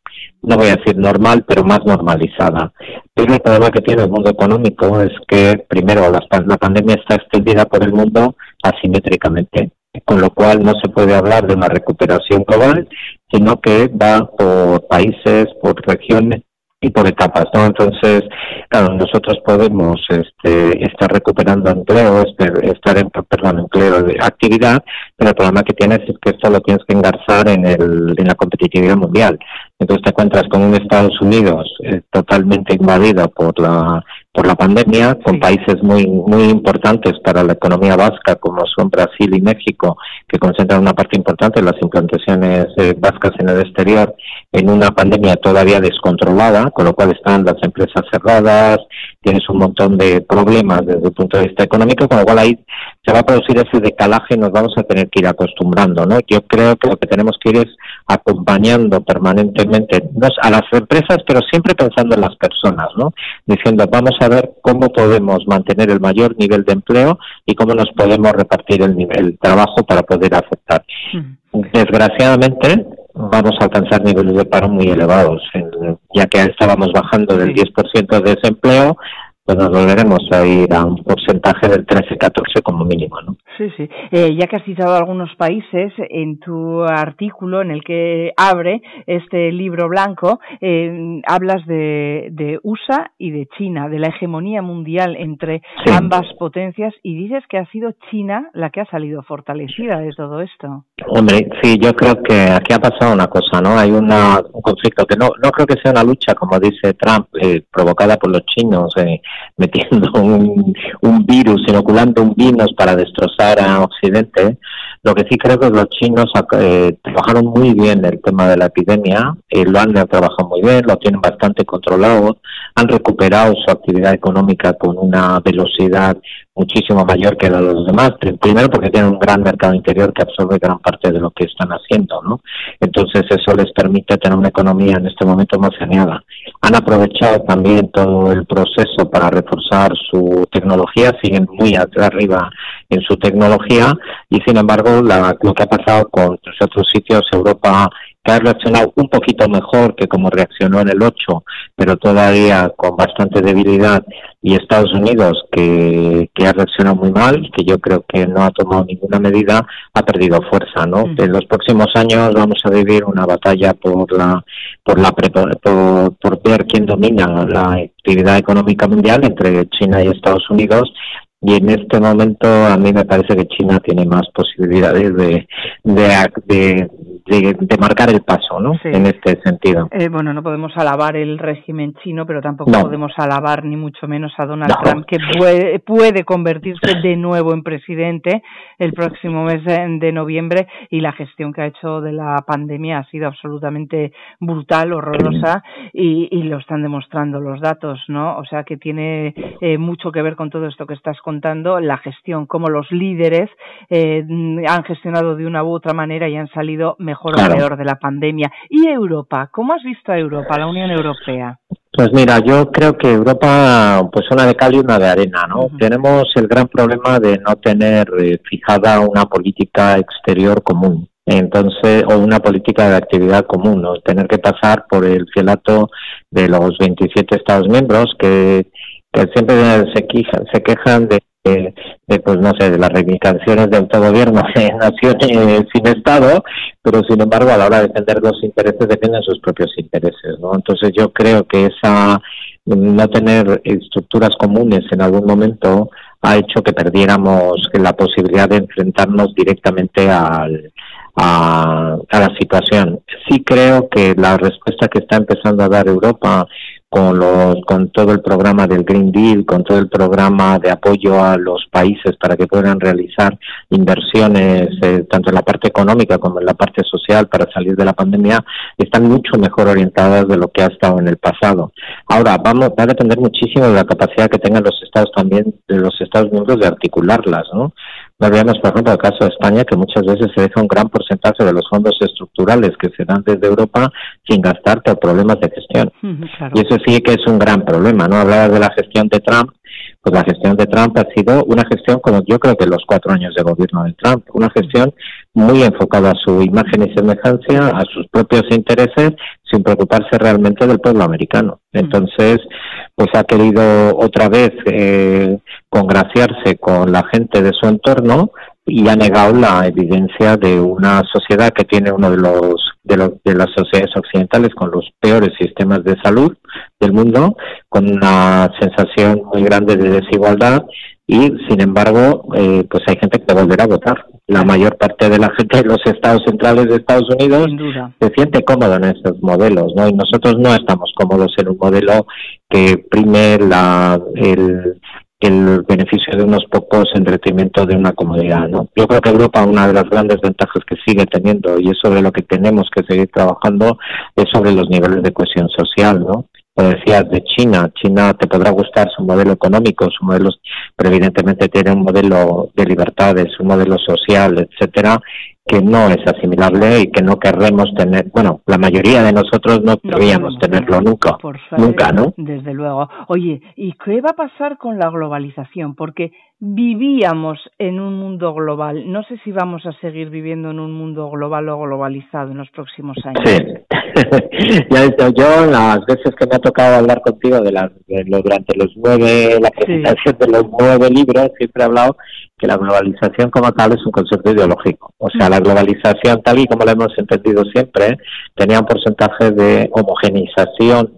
no voy a decir normal, pero más normalizada. Pero el problema que tiene el mundo económico es que, primero, la, la pandemia está extendida por el mundo asimétricamente, con lo cual no se puede hablar de una recuperación global, sino que va por países, por regiones y por etapas, ¿no? Entonces, claro, nosotros podemos este, estar recuperando empleo, estar en, perdón, empleo de actividad, pero el problema que tienes es que esto lo tienes que engarzar en, el, en la competitividad mundial. Entonces te encuentras con un Estados Unidos eh, totalmente invadido por la por la pandemia, con países muy muy importantes para la economía vasca como son Brasil y México, que concentran una parte importante de las implantaciones eh, vascas en el exterior, en una pandemia todavía descontrolada, con lo cual están las empresas cerradas, tienes un montón de problemas desde el punto de vista económico, con lo cual ahí se va a producir ese decalaje y nos vamos a tener que ir acostumbrando, ¿no? Yo creo que lo que tenemos que ir es acompañando permanentemente a las empresas, pero siempre pensando en las personas, ¿no? Diciendo, vamos a ver cómo podemos mantener el mayor nivel de empleo y cómo nos podemos repartir el nivel de trabajo para poder aceptar. Desgraciadamente, vamos a alcanzar niveles de paro muy elevados, ya que estábamos bajando del 10% de desempleo pues nos volveremos a ir a un porcentaje del 13-14 como mínimo. ¿no? Sí, sí. Eh, ya que has citado algunos países, en tu artículo en el que abre este libro blanco, eh, hablas de, de, USA y de China, de la hegemonía mundial entre ambas potencias, y dices que ha sido China la que ha salido fortalecida de todo esto. Hombre, sí, yo creo que aquí ha pasado una cosa, ¿no? Hay una, un conflicto que no, no creo que sea una lucha, como dice Trump, eh, provocada por los chinos. Eh, metiendo un, un virus, inoculando un virus para destrozar a Occidente. Lo que sí creo que los chinos eh, trabajaron muy bien el tema de la epidemia, eh, lo han trabajado muy bien, lo tienen bastante controlado, han recuperado su actividad económica con una velocidad muchísimo mayor que la de los demás. Primero porque tienen un gran mercado interior que absorbe gran parte de lo que están haciendo, ¿no? Entonces eso les permite tener una economía en este momento más saneada. Han aprovechado también todo el proceso para reforzar su tecnología, siguen muy arriba en su tecnología y sin embargo lo que ha pasado con otros sitios, Europa ha reaccionado un poquito mejor que como reaccionó en el 8, pero todavía con bastante debilidad, y Estados Unidos, que, que ha reaccionado muy mal, que yo creo que no ha tomado ninguna medida, ha perdido fuerza, ¿no? En los próximos años vamos a vivir una batalla por la por la por, por ver quién domina la actividad económica mundial entre China y Estados Unidos y en este momento a mí me parece que China tiene más posibilidades de, de, de, marcar el paso, ¿no? En este sentido. Eh, bueno, no podemos alabar el régimen chino, pero tampoco podemos alabar ni mucho menos a Donald Trump, que puede, puede convertirse de nuevo en presidente el próximo mes de noviembre y la gestión que ha hecho de la pandemia ha sido absolutamente brutal, horrorosa y, y lo están demostrando los datos, ¿no? O sea que tiene eh, mucho que ver con todo esto que estás contando, la gestión, cómo los líderes eh, han gestionado de una u otra manera y han salido mejor o peor de la pandemia. ¿Y Europa? ¿Cómo has visto a Europa, la Unión Europea? Pues mira, yo creo que Europa, pues una de cal y una de arena, ¿no? Tenemos el gran problema de no tener eh, fijada una política exterior común entonces o una política de actividad común, ¿no? tener que pasar por el fielato de los 27 Estados miembros que siempre se quejan, se quejan de, pues no sé, de las reivindicaciones de autogobierno de naciones sin Estado, pero sin embargo a la hora de defender los intereses defienden sus propios intereses, ¿no? Entonces yo creo que esa no tener estructuras comunes en algún momento ha hecho que perdiéramos la posibilidad de enfrentarnos directamente al, a la situación. Sí creo que la respuesta que está empezando a dar Europa con, los, con todo el programa del Green Deal, con todo el programa de apoyo a los países para que puedan realizar inversiones eh, tanto en la parte económica como en la parte social para salir de la pandemia, están mucho mejor orientadas de lo que ha estado en el pasado. Ahora, vamos, va a depender muchísimo de la capacidad que tengan los estados también, de los estados miembros de articularlas, ¿no? No veamos, por ejemplo, el caso de España, que muchas veces se deja un gran porcentaje de los fondos estructurales que se dan desde Europa sin gastar por problemas de gestión. Y eso sí que es un gran problema, ¿no? Hablabas de la gestión de Trump, pues la gestión de Trump ha sido una gestión como yo creo que los cuatro años de gobierno de Trump, una gestión muy enfocada a su imagen y semejanza, a sus propios intereses, sin preocuparse realmente del pueblo americano. Entonces, pues ha querido otra vez eh, congraciarse con la gente de su entorno y ha negado la evidencia de una sociedad que tiene uno de los de, los, de las sociedades occidentales con los peores sistemas de salud del mundo, con una sensación muy grande de desigualdad y sin embargo eh, pues hay gente que volverá a votar la mayor parte de la gente de los estados centrales de Estados Unidos se siente cómodo en estos modelos no y nosotros no estamos cómodos en un modelo que prime la el el beneficio de unos pocos en detrimento de una comodidad. ¿no? Yo creo que Europa una de las grandes ventajas que sigue teniendo y es sobre lo que tenemos que seguir trabajando es sobre los niveles de cohesión social. ¿no? Decías, de China, China te podrá gustar su modelo económico, su modelo, pero evidentemente tiene un modelo de libertades, un modelo social, etcétera, que no es asimilable y que no querremos tener, bueno, la mayoría de nosotros no queríamos tenerlo nunca, nunca, ¿no? Desde luego. Oye, ¿y qué va a pasar con la globalización? Porque vivíamos en un mundo global. No sé si vamos a seguir viviendo en un mundo global o globalizado en los próximos años. Sí. ya he yo las veces que me ha tocado hablar contigo de, las, durante los nueve, la presentación de los nueve libros, siempre he hablado que la globalización como tal es un concepto ideológico. O sea, la globalización tal y como la hemos entendido siempre, tenía un porcentaje de homogenización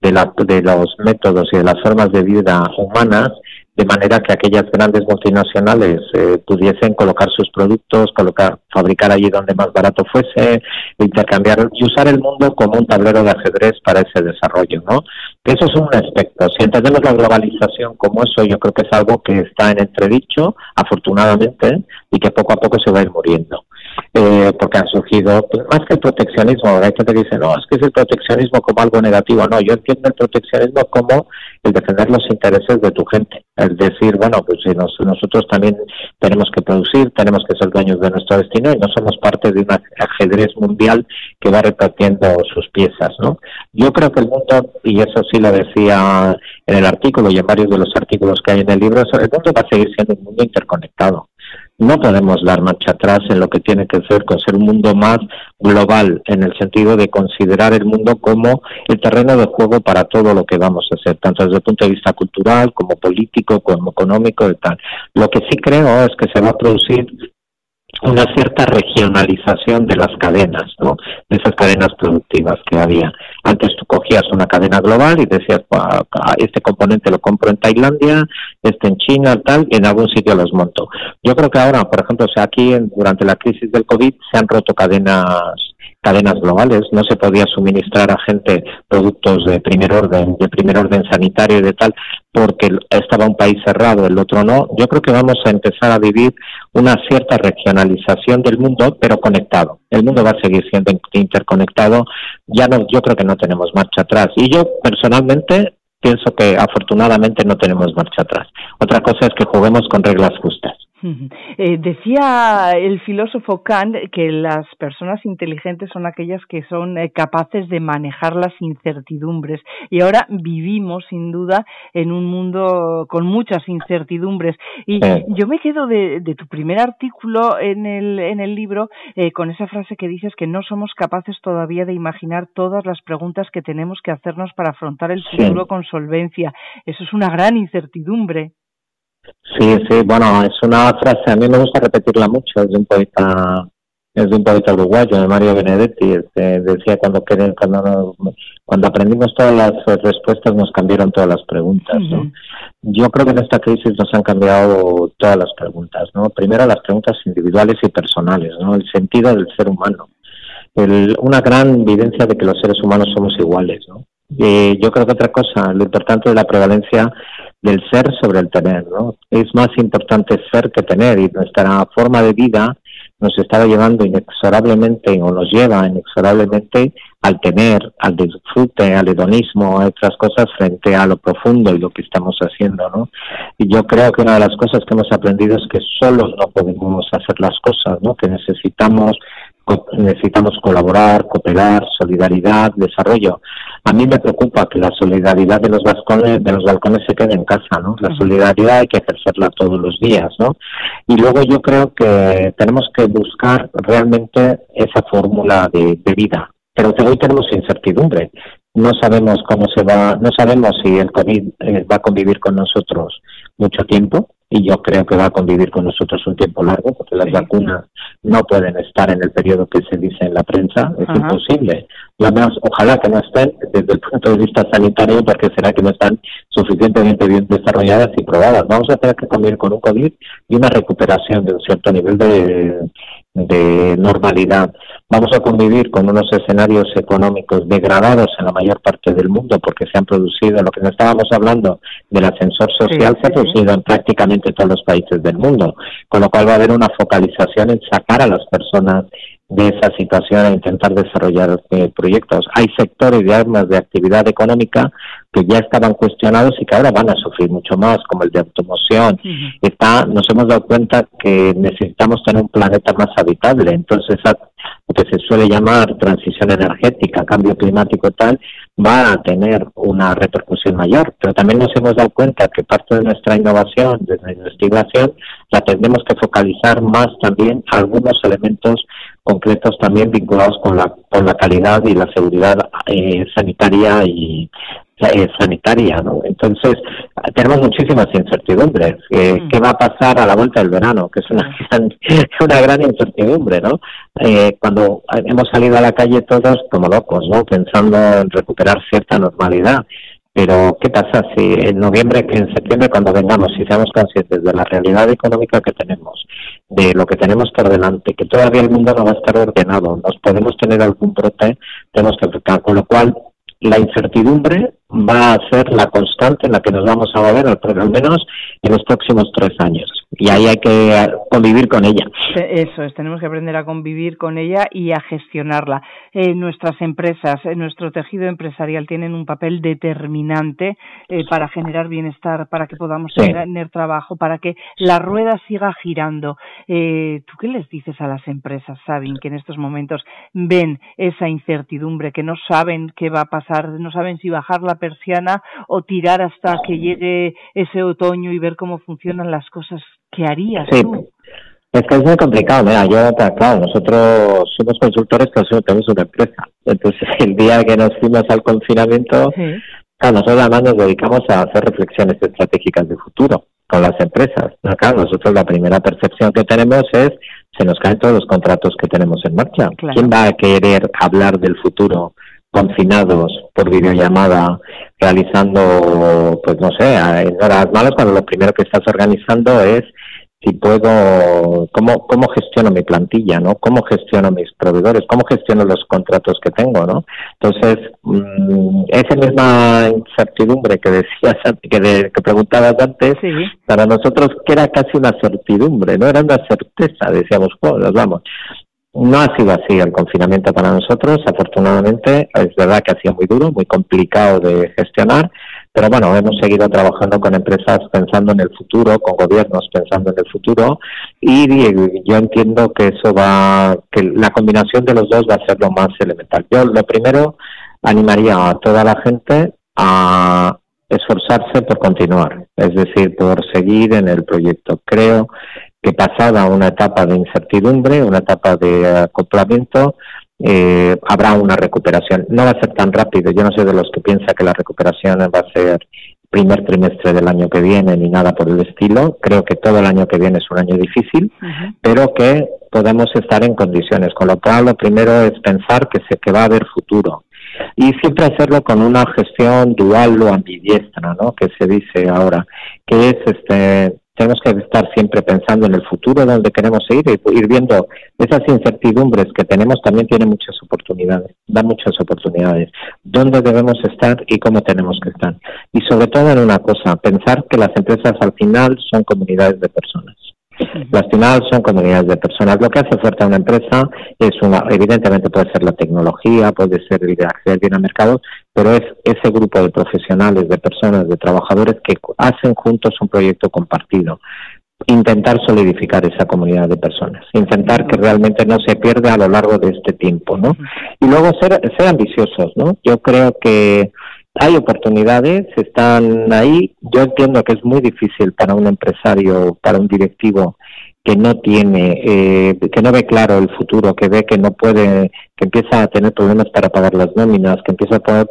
de, la, de los métodos y de las formas de vida humanas de manera que aquellas grandes multinacionales eh, pudiesen colocar sus productos, colocar, fabricar allí donde más barato fuese, intercambiar y usar el mundo como un tablero de ajedrez para ese desarrollo, ¿no? Eso es un aspecto. Si entendemos la globalización como eso, yo creo que es algo que está en entredicho, afortunadamente, y que poco a poco se va a ir muriendo. Eh, porque han surgido, pues, más que el proteccionismo, hay gente que dice, no, es que es el proteccionismo como algo negativo. No, yo entiendo el proteccionismo como el defender los intereses de tu gente. Es decir, bueno, pues si nosotros también tenemos que producir, tenemos que ser dueños de nuestro destino y no somos parte de un ajedrez mundial que va repartiendo sus piezas, ¿no? Yo creo que el mundo, y eso sí lo decía en el artículo y en varios de los artículos que hay en el libro, el mundo va a seguir siendo un mundo interconectado. No podemos dar marcha atrás en lo que tiene que ver con ser un mundo más global, en el sentido de considerar el mundo como el terreno de juego para todo lo que vamos a hacer, tanto desde el punto de vista cultural, como político, como económico y tal. Lo que sí creo es que se va a producir una cierta regionalización de las cadenas, ¿no? De esas cadenas productivas que había. Antes tú cogías una cadena global y decías, este componente lo compro en Tailandia, este en China, tal, y en algún sitio los monto. Yo creo que ahora, por ejemplo, sea, aquí durante la crisis del COVID se han roto cadenas cadenas globales, no se podía suministrar a gente productos de primer orden, de primer orden sanitario y de tal, porque estaba un país cerrado, el otro no. Yo creo que vamos a empezar a vivir una cierta regionalización del mundo, pero conectado. El mundo va a seguir siendo interconectado. Ya no, yo creo que no tenemos marcha atrás. Y yo personalmente pienso que afortunadamente no tenemos marcha atrás. Otra cosa es que juguemos con reglas justas. Eh, decía el filósofo Kant que las personas inteligentes son aquellas que son eh, capaces de manejar las incertidumbres. Y ahora vivimos sin duda en un mundo con muchas incertidumbres. Y yo me quedo de, tu primer artículo en el, en el libro eh, con esa frase que dices que no somos capaces todavía de imaginar todas las preguntas que tenemos que hacernos para afrontar el futuro con solvencia. Eso es una gran incertidumbre. Sí, sí, bueno, es una frase, a mí me gusta repetirla mucho, es de un poeta, es de un poeta uruguayo, de Mario Benedetti, este, decía cuando, cuando, cuando aprendimos todas las respuestas nos cambiaron todas las preguntas, ¿no? Yo creo que en esta crisis nos han cambiado todas las preguntas, ¿no? Primero las preguntas individuales y personales, ¿no? El sentido del ser humano. El, una gran evidencia de que los seres humanos somos iguales, ¿no? Eh, yo creo que otra cosa, lo importante de la prevalencia del ser sobre el tener, ¿no? Es más importante ser que tener y nuestra forma de vida nos estaba llevando inexorablemente o nos lleva inexorablemente al tener, al disfrute, al hedonismo, a otras cosas frente a lo profundo y lo que estamos haciendo, ¿no? Y yo creo que una de las cosas que hemos aprendido es que solos no podemos hacer las cosas, ¿no? Que necesitamos necesitamos colaborar, cooperar, solidaridad, desarrollo. A mí me preocupa que la solidaridad de los balcones, de los balcones se quede en casa, ¿no? La solidaridad hay que ejercerla todos los días, ¿no? Y luego yo creo que tenemos que buscar realmente esa fórmula de, vida. Pero hoy tenemos incertidumbre. No sabemos cómo se va, no sabemos si el COVID eh, va a convivir con nosotros mucho tiempo y yo creo que va a convivir con nosotros un tiempo largo porque las vacunas no pueden estar en el periodo que se dice en la prensa, es imposible. Y además, ojalá que no estén desde el punto de vista sanitario porque será que no están suficientemente bien desarrolladas y probadas. Vamos a tener que convivir con un COVID y una recuperación de un cierto nivel de, de normalidad. Vamos a convivir con unos escenarios económicos degradados en la mayor parte del mundo porque se han producido, lo que nos estábamos hablando del ascensor social, se ha producido en prácticamente todos los países del mundo, con lo cual va a haber una focalización en sacar a las personas de esa situación e intentar desarrollar eh, proyectos. Hay sectores de armas de actividad económica que ya estaban cuestionados y que ahora van a sufrir mucho más, como el de automoción. Está, nos hemos dado cuenta que necesitamos tener un planeta más habitable, entonces que se suele llamar transición energética, cambio climático tal, va a tener una repercusión mayor. Pero también nos hemos dado cuenta que parte de nuestra innovación, de nuestra investigación, la tendremos que focalizar más también algunos elementos concretos también vinculados con la, con la calidad y la seguridad eh, sanitaria y eh, sanitaria, ¿no? Entonces, tenemos muchísimas incertidumbres. Eh, mm. ¿Qué va a pasar a la vuelta del verano? Que es una mm. gran, una gran incertidumbre, ¿no? Eh, cuando hemos salido a la calle todos como locos, ¿no? Pensando en recuperar cierta normalidad. Pero, ¿qué pasa si en noviembre, que en septiembre, cuando vengamos, si seamos conscientes de la realidad económica que tenemos, de lo que tenemos por delante, que todavía el mundo no va a estar ordenado, nos podemos tener algún brote, tenemos que aplicar. Con lo cual, la incertidumbre va a ser la constante en la que nos vamos a mover, al menos en los próximos tres años. Y ahí hay que convivir con ella. Eso es, tenemos que aprender a convivir con ella y a gestionarla. Eh, nuestras empresas, eh, nuestro tejido empresarial tienen un papel determinante eh, para generar bienestar, para que podamos tener trabajo, para que la rueda siga girando. Eh, ¿Tú qué les dices a las empresas, Sabin, que en estos momentos ven esa incertidumbre, que no saben qué va a pasar, no saben si bajar la persiana o tirar hasta que llegue ese otoño y ver cómo funcionan las cosas? ¿Qué harías tú? Es que es muy complicado, mira, yo, claro, nosotros somos consultores que tenemos una empresa. Entonces, el día que nos fuimos al confinamiento, claro, nosotros además nos dedicamos a hacer reflexiones estratégicas de futuro con las empresas. Claro, nosotros la primera percepción que tenemos es, se nos caen todos los contratos que tenemos en marcha. ¿Quién va a querer hablar del futuro confinados por videollamada, realizando, pues no sé, en horas malas, cuando lo primero que estás organizando es si puedo, cómo, cómo gestiono mi plantilla, ¿no? Cómo gestiono mis proveedores, cómo gestiono los contratos que tengo, ¿no? Entonces, mmm, esa misma incertidumbre que decías, que, que preguntabas antes, para nosotros que era casi una certidumbre, no era una certeza, decíamos, nos vamos. No ha sido así el confinamiento para nosotros, afortunadamente, es verdad que ha sido muy duro, muy complicado de gestionar, pero bueno, hemos seguido trabajando con empresas pensando en el futuro, con gobiernos pensando en el futuro y yo entiendo que eso va, que la combinación de los dos va a ser lo más elemental. Yo lo primero animaría a toda la gente a esforzarse por continuar, es decir, por seguir en el proyecto. Creo que pasada una etapa de incertidumbre, una etapa de acoplamiento, eh, habrá una recuperación. No va a ser tan rápido. Yo no soy de los que piensa que la recuperación va a ser primer trimestre del año que viene ni nada por el estilo. Creo que todo el año que viene es un año difícil, pero que podemos estar en condiciones. Con lo cual, lo primero es pensar que, se, que va a haber futuro y siempre hacerlo con una gestión dual o ambidiestra, ¿no? Que se dice ahora, que es este tenemos que estar siempre pensando en el futuro, donde queremos ir y ir viendo esas incertidumbres que tenemos también tienen muchas oportunidades, da muchas oportunidades, dónde debemos estar y cómo tenemos que estar. Y sobre todo en una cosa, pensar que las empresas al final son comunidades de personas. Las finales son comunidades de personas. Lo que hace fuerte a una empresa es una, evidentemente puede ser la tecnología, puede ser el acceder bien al mercado, pero es ese grupo de profesionales, de personas, de trabajadores que hacen juntos un proyecto compartido. Intentar solidificar esa comunidad de personas, intentar que realmente no se pierda a lo largo de este tiempo, ¿no? Y luego ser, ser ambiciosos, ¿no? Yo creo que hay oportunidades, están ahí. Yo entiendo que es muy difícil para un empresario, para un directivo que no tiene, eh, que no ve claro el futuro, que ve que no puede, que empieza a tener problemas para pagar las nóminas, que empieza a poner,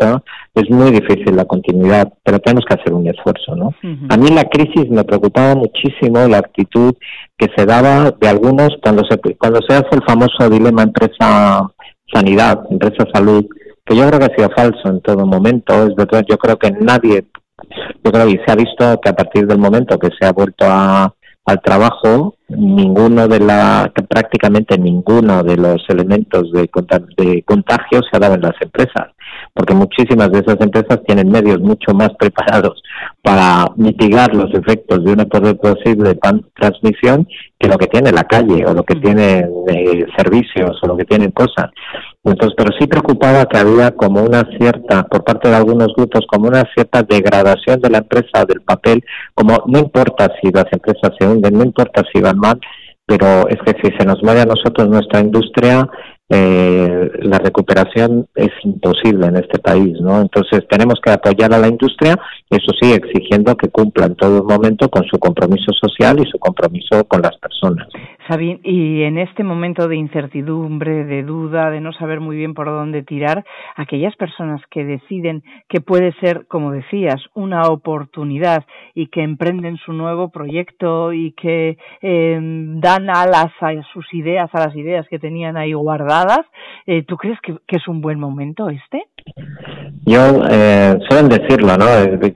es muy difícil la continuidad, pero tenemos que hacer un esfuerzo, ¿no? A mí la crisis me preocupaba muchísimo la actitud que se daba de algunos cuando se cuando se hace el famoso dilema empresa sanidad, empresa salud, que yo creo que ha sido falso en todo momento. Es verdad, yo creo que nadie, yo creo que se ha visto que a partir del momento que se ha vuelto a, al trabajo, ninguno de la, prácticamente ninguno de los elementos de, de contagio se ha dado en las empresas, porque muchísimas de esas empresas tienen medios mucho más preparados para mitigar los efectos de una posible transmisión que lo que tiene la calle o lo que tiene eh, servicios o lo que tienen cosas. Entonces, pero sí preocupaba que había como una cierta, por parte de algunos grupos, como una cierta degradación de la empresa, del papel, como no importa si las empresas se hunden, no importa si van mal, pero es que si se nos muere a nosotros nuestra industria, eh, la recuperación es imposible en este país, ¿no? Entonces tenemos que apoyar a la industria, eso sí, exigiendo que cumpla en todo momento con su compromiso social y su compromiso con las personas. Sabine, y en este momento de incertidumbre, de duda, de no saber muy bien por dónde tirar, aquellas personas que deciden que puede ser, como decías, una oportunidad y que emprenden su nuevo proyecto y que eh, dan alas a sus ideas, a las ideas que tenían ahí guardadas, eh, ¿tú crees que, es un buen momento este? Yo, eh, suelen decirlo, ¿no?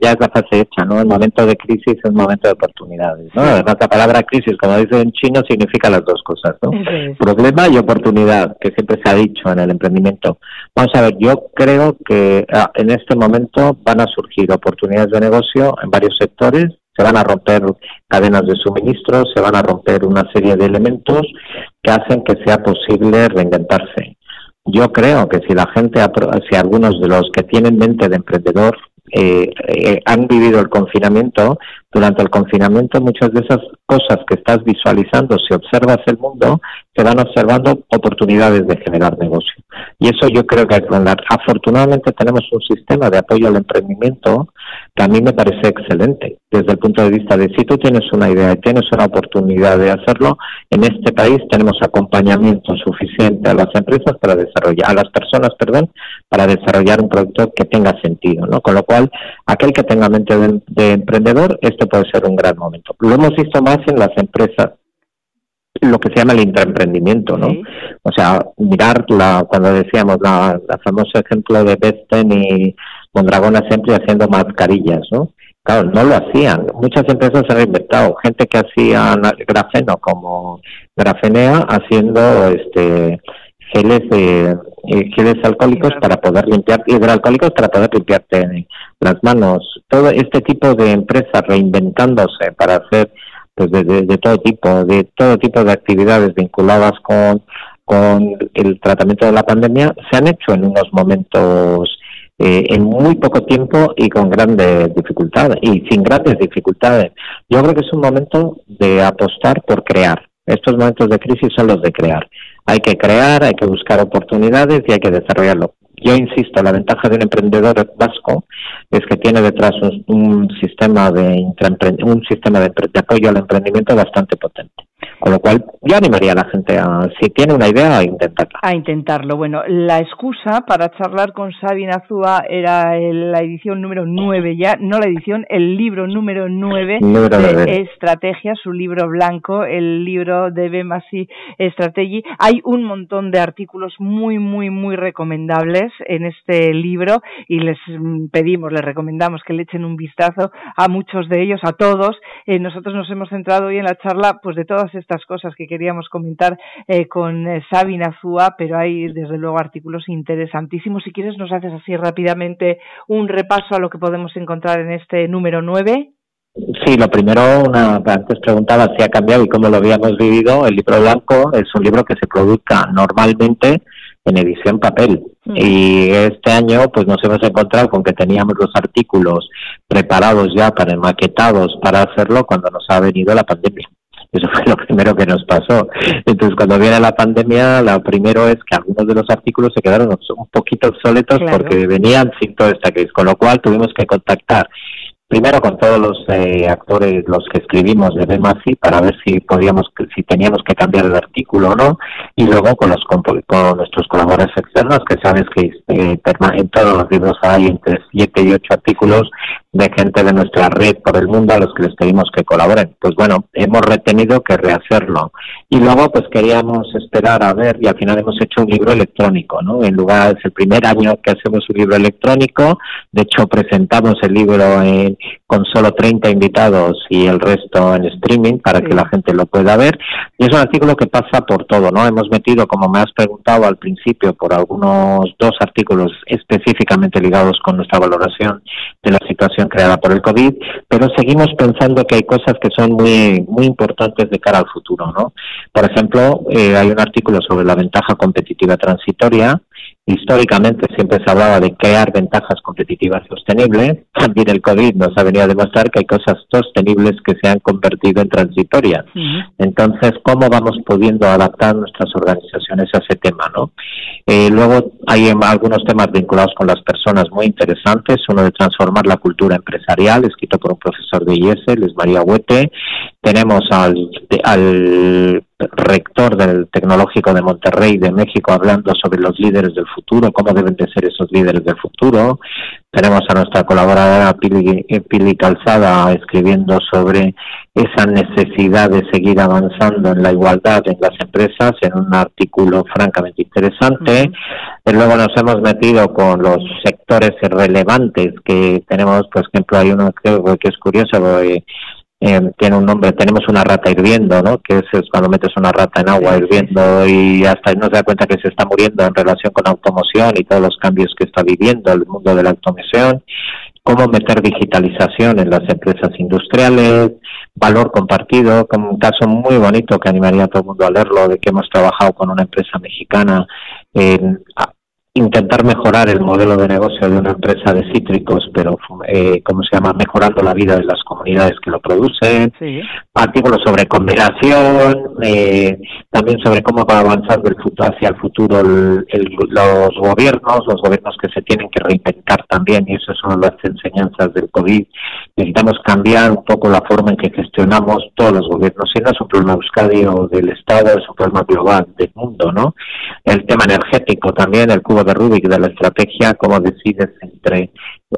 Ya es la fase hecha, ¿no? El momento de crisis es un momento de oportunidades, ¿no? Además, la palabra crisis, como dice en chino, significa las dos cosas, ¿no? Problema y oportunidad, que siempre se ha dicho en el emprendimiento. Vamos a ver, yo creo que ah, en este momento van a surgir oportunidades de negocio en varios sectores, se van a romper cadenas de suministro, se van a romper una serie de elementos que hacen que sea posible reinventarse. Yo creo que si la gente, si algunos de los que tienen mente de emprendedor eh, eh, han vivido el confinamiento, durante el confinamiento muchas de esas cosas que estás visualizando, si observas el mundo, se van observando oportunidades de generar negocio. Y eso yo creo que hay que Afortunadamente tenemos un sistema de apoyo al emprendimiento que a mí me parece excelente desde el punto de vista de si tú tienes una idea y tienes una oportunidad de hacerlo, en este país tenemos acompañamiento suficiente a las empresas para desarrollar, a las personas, perdón, para desarrollar un producto que tenga sentido, ¿no? Con lo cual, aquel que tenga mente de, emprendedor, este puede ser un gran momento. Lo hemos visto más en las empresas lo que se llama el intraemprendimiento, ¿no? O sea, mirar la, cuando decíamos la, la famoso ejemplo de Besten y Mondragón siempre haciendo mascarillas, ¿no? Claro, no lo hacían. Muchas empresas se han inventado. Gente que hacía grafeno como grafenea haciendo este geles de eh, geles alcohólicos para poder limpiar hidroalcohólicos para poder limpiarte las manos. Todo este tipo de empresas reinventándose para hacer pues de, de, todo tipo, de todo tipo de actividades vinculadas con con el tratamiento de la pandemia se han hecho en unos momentos eh, en muy poco tiempo y con grandes dificultades y sin grandes dificultades. Yo creo que es un momento de apostar por crear. Estos momentos de crisis son los de crear. Hay que crear, hay que buscar oportunidades y hay que desarrollarlo. Yo insisto, la ventaja de un emprendedor vasco es que tiene detrás un, sistema de un sistema de apoyo al emprendimiento bastante potente. Con lo cual, yo animaría a la gente a, si tiene una idea, a intentarla. A intentarlo. Bueno, la excusa para charlar con Sabina Azúa era la edición número 9 ya, no la edición, el libro número 9 de Estrategia, su libro blanco, el libro de Bemasi Strategy. Hay un montón de artículos muy, muy, muy recomendables en este libro y les pedimos, les recomendamos que le echen un vistazo a muchos de ellos, a todos. Eh, nosotros nos hemos centrado hoy en la charla pues de todas estas cosas que queríamos comentar eh, con eh, Sabina Zúa, pero hay desde luego artículos interesantísimos. Si quieres nos haces así rápidamente un repaso a lo que podemos encontrar en este número 9. Sí, lo primero, una, antes preguntaba si ha cambiado y cómo lo habíamos vivido. El libro blanco es un libro que se produzca normalmente en edición papel. Mm. Y este año pues nos hemos encontrado con que teníamos los artículos preparados ya para maquetados para hacerlo cuando nos ha venido la pandemia. Eso fue lo primero que nos pasó. Entonces, cuando viene la pandemia, lo primero es que algunos de los artículos se quedaron un poquito obsoletos porque venían sin toda esta crisis, con lo cual tuvimos que contactar primero con todos los eh, actores, los que escribimos de Bemasi, para ver si podíamos, si teníamos que cambiar el artículo o no, y luego con los con, nuestros colaboradores externos, que sabes que eh, en todos los libros hay entre siete y ocho artículos de gente de nuestra red por el mundo a los que les pedimos que colaboren. Pues bueno, hemos retenido que rehacerlo. Y luego pues queríamos esperar a ver y al final hemos hecho un libro electrónico, ¿no? En lugar, es el primer año que hacemos un libro electrónico, de hecho presentamos el libro en, con solo 30 invitados y el resto en streaming para que la gente lo pueda ver. Y es un artículo que pasa por todo, ¿no? Hemos metido, como me has preguntado al principio, por algunos dos artículos específicamente ligados con nuestra valoración de la situación creada por el COVID, pero seguimos pensando que hay cosas que son muy, muy importantes de cara al futuro, ¿no? Por ejemplo, eh, hay un artículo sobre la ventaja competitiva transitoria, Históricamente siempre se hablaba de crear ventajas competitivas sostenibles. También el COVID nos ha venido a demostrar que hay cosas sostenibles que se han convertido en transitorias. Entonces, ¿cómo vamos pudiendo adaptar nuestras organizaciones a ese tema? ¿no? Eh, luego hay algunos temas vinculados con las personas muy interesantes. Uno de transformar la cultura empresarial, escrito por un profesor de IES, Luis María Huete. Tenemos al, al rector del Tecnológico de Monterrey de México hablando sobre los líderes del futuro, cómo deben de ser esos líderes del futuro. Tenemos a nuestra colaboradora Pili, Pili Calzada escribiendo sobre esa necesidad de seguir avanzando en la igualdad en las empresas en un artículo francamente interesante. Luego nos hemos metido con los sectores relevantes que tenemos, por ejemplo, hay uno que es curioso, eh, tiene un nombre, tenemos una rata hirviendo, ¿no? Que es, cuando metes una rata en agua hirviendo y hasta no se da cuenta que se está muriendo en relación con la automoción y todos los cambios que está viviendo el mundo de la automoción, cómo meter digitalización en las empresas industriales, valor compartido, como un caso muy bonito que animaría a todo el mundo a leerlo, de que hemos trabajado con una empresa mexicana en intentar mejorar el modelo de negocio de una empresa de cítricos, pero, eh, ¿cómo se llama?, mejorando la vida de las comunidades que lo producen. Artículos sobre combinación, eh, también sobre cómo va avanzando el futuro, hacia el futuro los gobiernos, los gobiernos que se tienen que reinventar también, y eso son las enseñanzas del COVID. Necesitamos cambiar un poco la forma en que gestionamos todos los gobiernos, si no es un problema Euskadi o del Estado, es un problema global del mundo, ¿no? El tema energético también, el cubo de Rubik de la estrategia, cómo decides entre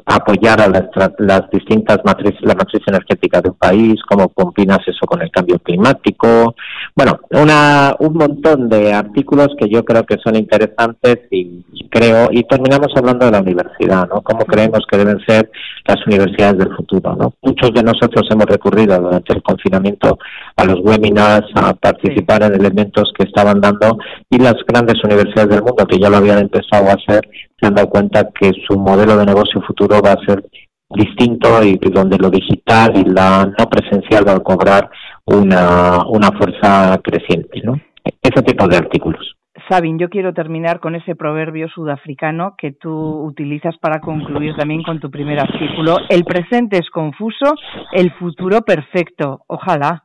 apoyar a las, las distintas matrices, la matriz energética de un país, cómo combinas eso con el cambio climático. Bueno, una, un montón de artículos que yo creo que son interesantes y, creo, y terminamos hablando de la universidad, ¿no? Cómo creemos que deben ser las universidades del futuro, ¿no? Muchos de nosotros hemos recurrido durante el confinamiento a los webinars, a participar en elementos que estaban dando y las grandes universidades del mundo que ya lo habían empezado a hacer se han dado cuenta que su modelo de negocio futuro va a ser distinto y donde lo digital y la no presencial va a cobrar una, una fuerza creciente, ¿no? Ese tipo de artículos. Sabin, yo quiero terminar con ese proverbio sudafricano que tú utilizas para concluir también con tu primer artículo. El presente es confuso, el futuro perfecto. Ojalá.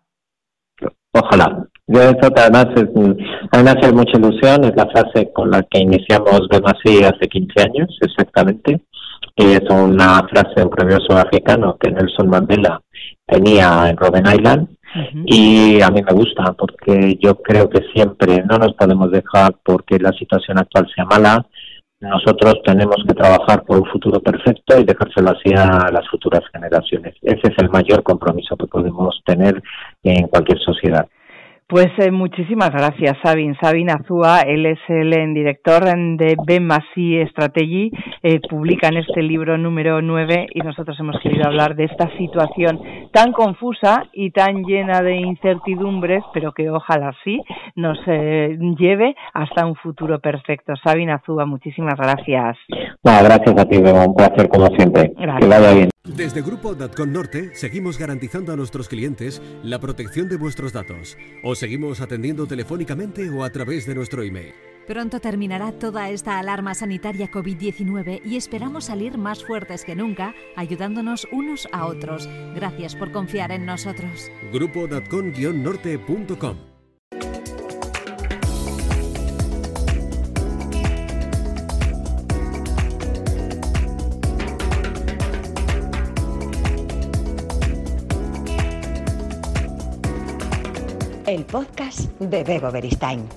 Ojalá. Yo eso además, es, además es mucha ilusión, es la frase con la que iniciamos Bemasí hace 15 años, exactamente. Es una frase de un premio sudafricano que Nelson Mandela tenía en Robben Island. Y a mí me gusta porque yo creo que siempre no nos podemos dejar porque la situación actual sea mala. Nosotros tenemos que trabajar por un futuro perfecto y dejárselo así a las futuras generaciones. Ese es el mayor compromiso que podemos tener en cualquier sociedad. Pues eh, muchísimas gracias, Sabin. Sabin Azúa, él es el director de Bemasi Strategy, eh, publican este libro número 9 y nosotros hemos querido hablar de esta situación tan confusa y tan llena de incertidumbres, pero que ojalá sí nos eh, lleve hasta un futuro perfecto. Sabin Azúa, muchísimas gracias. gracias a ti, un placer como siempre. Que vaya bien. Desde Grupo Datcon Norte seguimos garantizando a nuestros clientes la protección de vuestros datos. Os seguimos atendiendo telefónicamente o a través de nuestro email. Pronto terminará toda esta alarma sanitaria COVID-19 y esperamos salir más fuertes que nunca, ayudándonos unos a otros. Gracias por confiar en nosotros. Grupo el podcast de Bego Beristain.